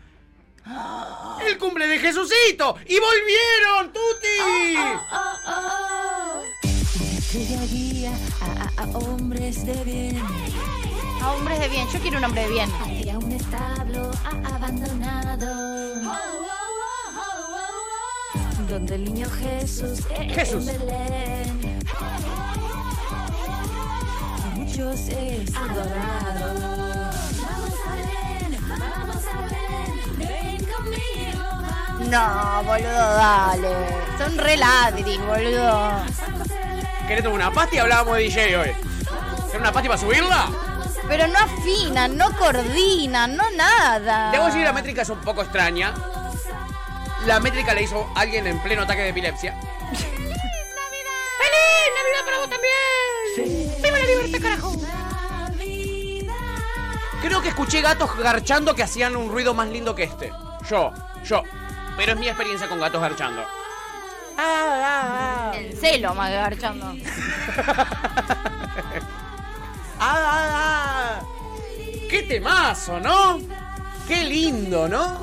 ¡El cumple de Jesucito! ¡Y volvieron, Tuti! Estrella guía a, a- a hombres de bien. A hombres de bien. Yo quiero un hombre de bien. Hacia un establo a- abandonado. Donde el niño Jesús en Jesús. Belén. Muchos es adorado. Vamos a Belén, vamos a Belén. Ven conmigo, vamos No, boludo, dale. Son re ladris, boludo. ¿Querés tomar una pasti? Hablábamos de DJ hoy. ¿Querés una pasti para subirla? Pero no afinan, no coordinan, no nada. Debo decir que la métrica es un poco extraña. La métrica la hizo alguien en pleno ataque de epilepsia. ¡Feliz Navidad para vos también! ¡Viva la libertad, carajo! Creo que escuché gatos garchando que hacían un ruido más lindo que este. Yo, yo. Pero es mi experiencia con gatos garchando. El celo, más que garchando. ¡Ah, ah, ah! ¡Qué temazo, ¿no? ¡Qué lindo, ¿no?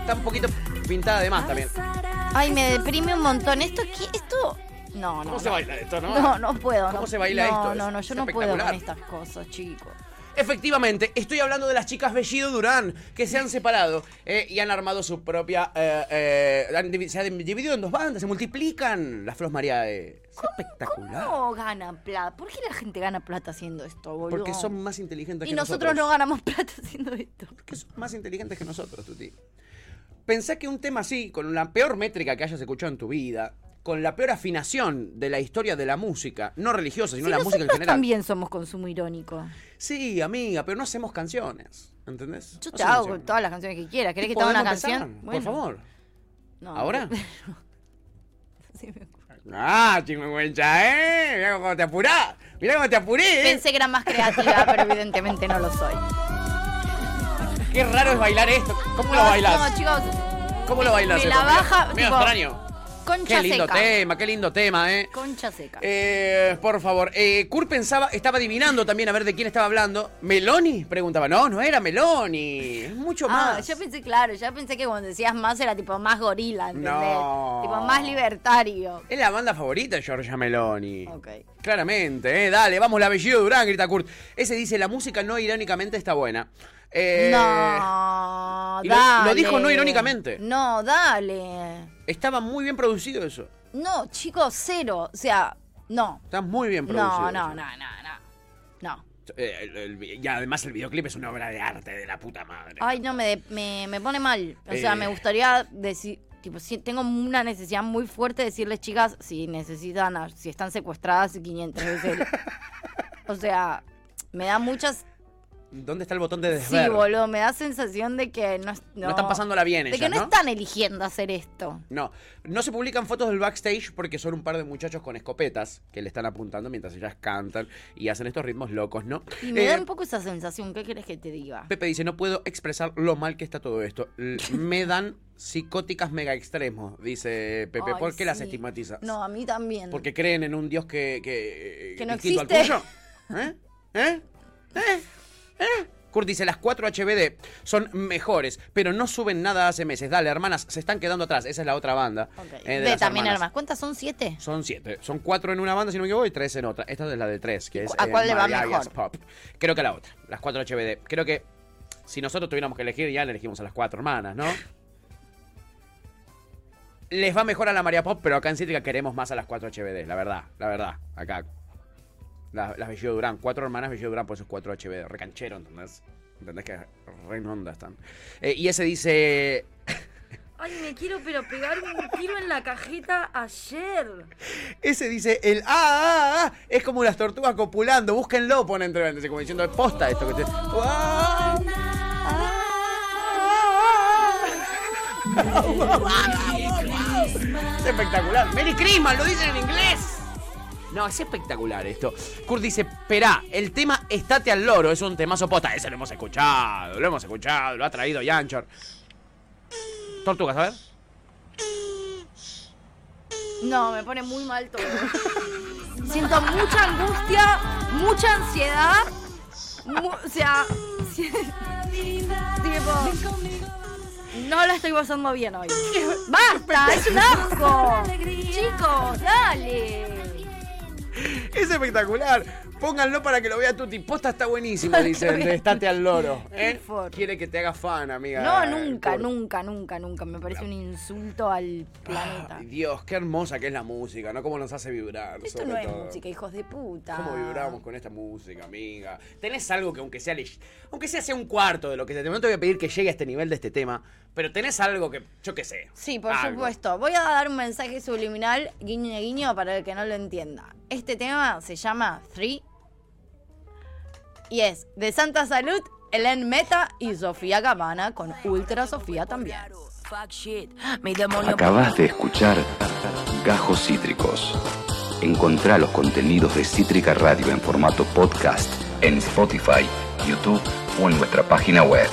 Está un poquito pintada de más también. Ay, me deprime un montón. ¿Esto qué? Esto. No, no. ¿Cómo no. se baila esto, no? No, no puedo. ¿Cómo no. se baila no, esto? No, Es- no, yo es no puedo con estas cosas, chicos. Efectivamente, estoy hablando de las chicas Bellido Durán, que se han separado eh, y han armado su propia... eh, eh, se han dividido en dos bandas, se multiplican las Flos Mariae. Es espectacular. ¿Cómo ganan plata? ¿Por qué la gente gana plata haciendo esto, boludo? Porque son más inteligentes Y que nosotros no ganamos plata haciendo esto. Porque son más inteligentes que nosotros, Tuti. Pensá que un tema así, con la peor métrica que hayas escuchado en tu vida, con la peor afinación de la historia de la música, no religiosa, sino Si la música en general. también somos consumo irónico. Sí, amiga, pero no hacemos canciones, ¿entendés? Yo No te hago canciones. todas las canciones que quieras. ¿Querés que te haga una empezar, canción? Por favor. No, ¿Ahora? Sí, me. Ah, chingüengüencha, ¿eh? Mirá cómo te apurás. Mirá cómo te apuré, ¿eh? Pensé que era más creativa, pero evidentemente no lo soy. Qué raro es bailar esto. ¿Cómo lo No, bailás? No, chicos. ¿Cómo lo bailás? Me la baja, Medio tipo, extraño. Concha Qué lindo seca. tema, qué lindo tema, ¿eh? Concha seca. Eh, por favor, eh, Kurt pensaba, estaba adivinando también a ver de quién estaba hablando. ¿Meloni? Preguntaba. No, no era Meloni. Es mucho Ah, más. yo pensé, claro, yo pensé que cuando decías más era tipo más gorila, ¿entendés? No. Tipo más libertario. Es la banda favorita de Giorgia Meloni. Claramente, ¿eh? Dale, vamos, la apellido Durán, grita Kurt. Ese dice, la música no irónicamente está buena. Eh, No, lo- dale. lo dijo no irónicamente. No, dale. Estaba muy bien producido eso. No, chicos, cero. O sea, no. Está muy bien producido. No, no, no, no, no. No. Eh, el- el- y además el videoclip es una obra de arte de la puta madre. Ay, no, me, de- me, me pone mal. O sea, Eh. me gustaría decir, tipo, si, tengo una necesidad muy fuerte de decirles, chicas, si necesitan, si están secuestradas 500 veces. o sea, me da muchas... ¿Dónde está el botón de Sí, desver? boludo, me da sensación de que no, es- No están pasándola bien De ellas, que no, ¿no? están eligiendo hacer esto. No, no se publican fotos del backstage porque son un par de muchachos con escopetas que le están apuntando mientras ellas cantan y hacen estos ritmos locos, ¿no? Y me Eh, da un poco esa sensación, ¿qué querés que te diga? Pepe dice, no puedo expresar lo mal que está todo esto. Me dan psicóticas mega extremos, dice Pepe. Ay, ¿Por qué las sí. estigmatizas? No, a mí también. ¿Porque creen en un dios que, que, Que no existe. al? ¿Eh? ¿Eh? ¿Eh? ¿Eh? Kurt dice, las 4 HBD son mejores, pero no suben nada hace meses. Dale, hermanas, se están quedando atrás. Esa es la otra banda. eh, de también, hermanas. hermanas. ¿Cuántas son? ¿Siete? Son siete. Son cuatro en una banda, si no me equivoco, y tres en otra. Esta es la de tres, que es ¿A cuál le va mejor? Pop. Creo que la otra, las cuatro HBD. Creo que si nosotros tuviéramos que elegir, ya le elegimos a las cuatro hermanas, ¿no? Les va mejor a la María Pop, pero acá en Cítrica queremos más a las cuatro HBD, la verdad, la verdad. Acá. Las, las Bellido Durán, cuatro hermanas Bellido Durán, por eso es cuatro HBD. Recanchero, ¿entendés? ¿Entendés que re onda están? Eh, y ese dice. Ay, me quiero pero pegar un tiro en la cajeta ayer. Ese dice, el ah, ah, ah, es como las tortugas copulando. Búsquenlo, pone entre paréntesis, como diciendo, posta esto que te. ¡Ah! Es espectacular. Merry Christmas, lo dicen en inglés. No, es espectacular esto. Kurt dice, perá, el tema Estate al loro es un temazo posta. Ese lo hemos escuchado, lo hemos escuchado, lo ha traído Yanchor. Tortugas, a. No, me pone muy mal todo. Siento mucha angustia, mucha ansiedad. o sea, no la estoy pasando bien hoy. ¡Basta! ¡Es un asco! Chicos, dale. Es espectacular. Pónganlo para que lo vea Tuti. Posta está buenísimo, dicen. Estate al loro. ¿eh? Quiere que te haga fan, amiga. No, nunca, nunca, nunca, nunca. Me parece un insulto al planeta. Ay, Dios, qué hermosa que es la música, ¿no? Cómo nos hace vibrar. Esto no es todo. música, hijos de puta. ¿Cómo vibramos con esta música, amiga? Tenés algo que aunque sea leg- aunque sea sea un cuarto de lo que se te no te voy a pedir que llegue a este nivel de este tema, pero tenés algo que yo qué sé. Sí, por algo. supuesto. Voy a dar un mensaje subliminal, guiño guiño, para el que no lo entienda. Este tema se llama Three y es de Santa Salud, Ellen Meta y Sofía Gavana con Ultra Sofía también. Acabas de escuchar Gajos Cítricos. Encontrá los contenidos de Cítrica Radio en formato podcast en Spotify, YouTube o en nuestra página web.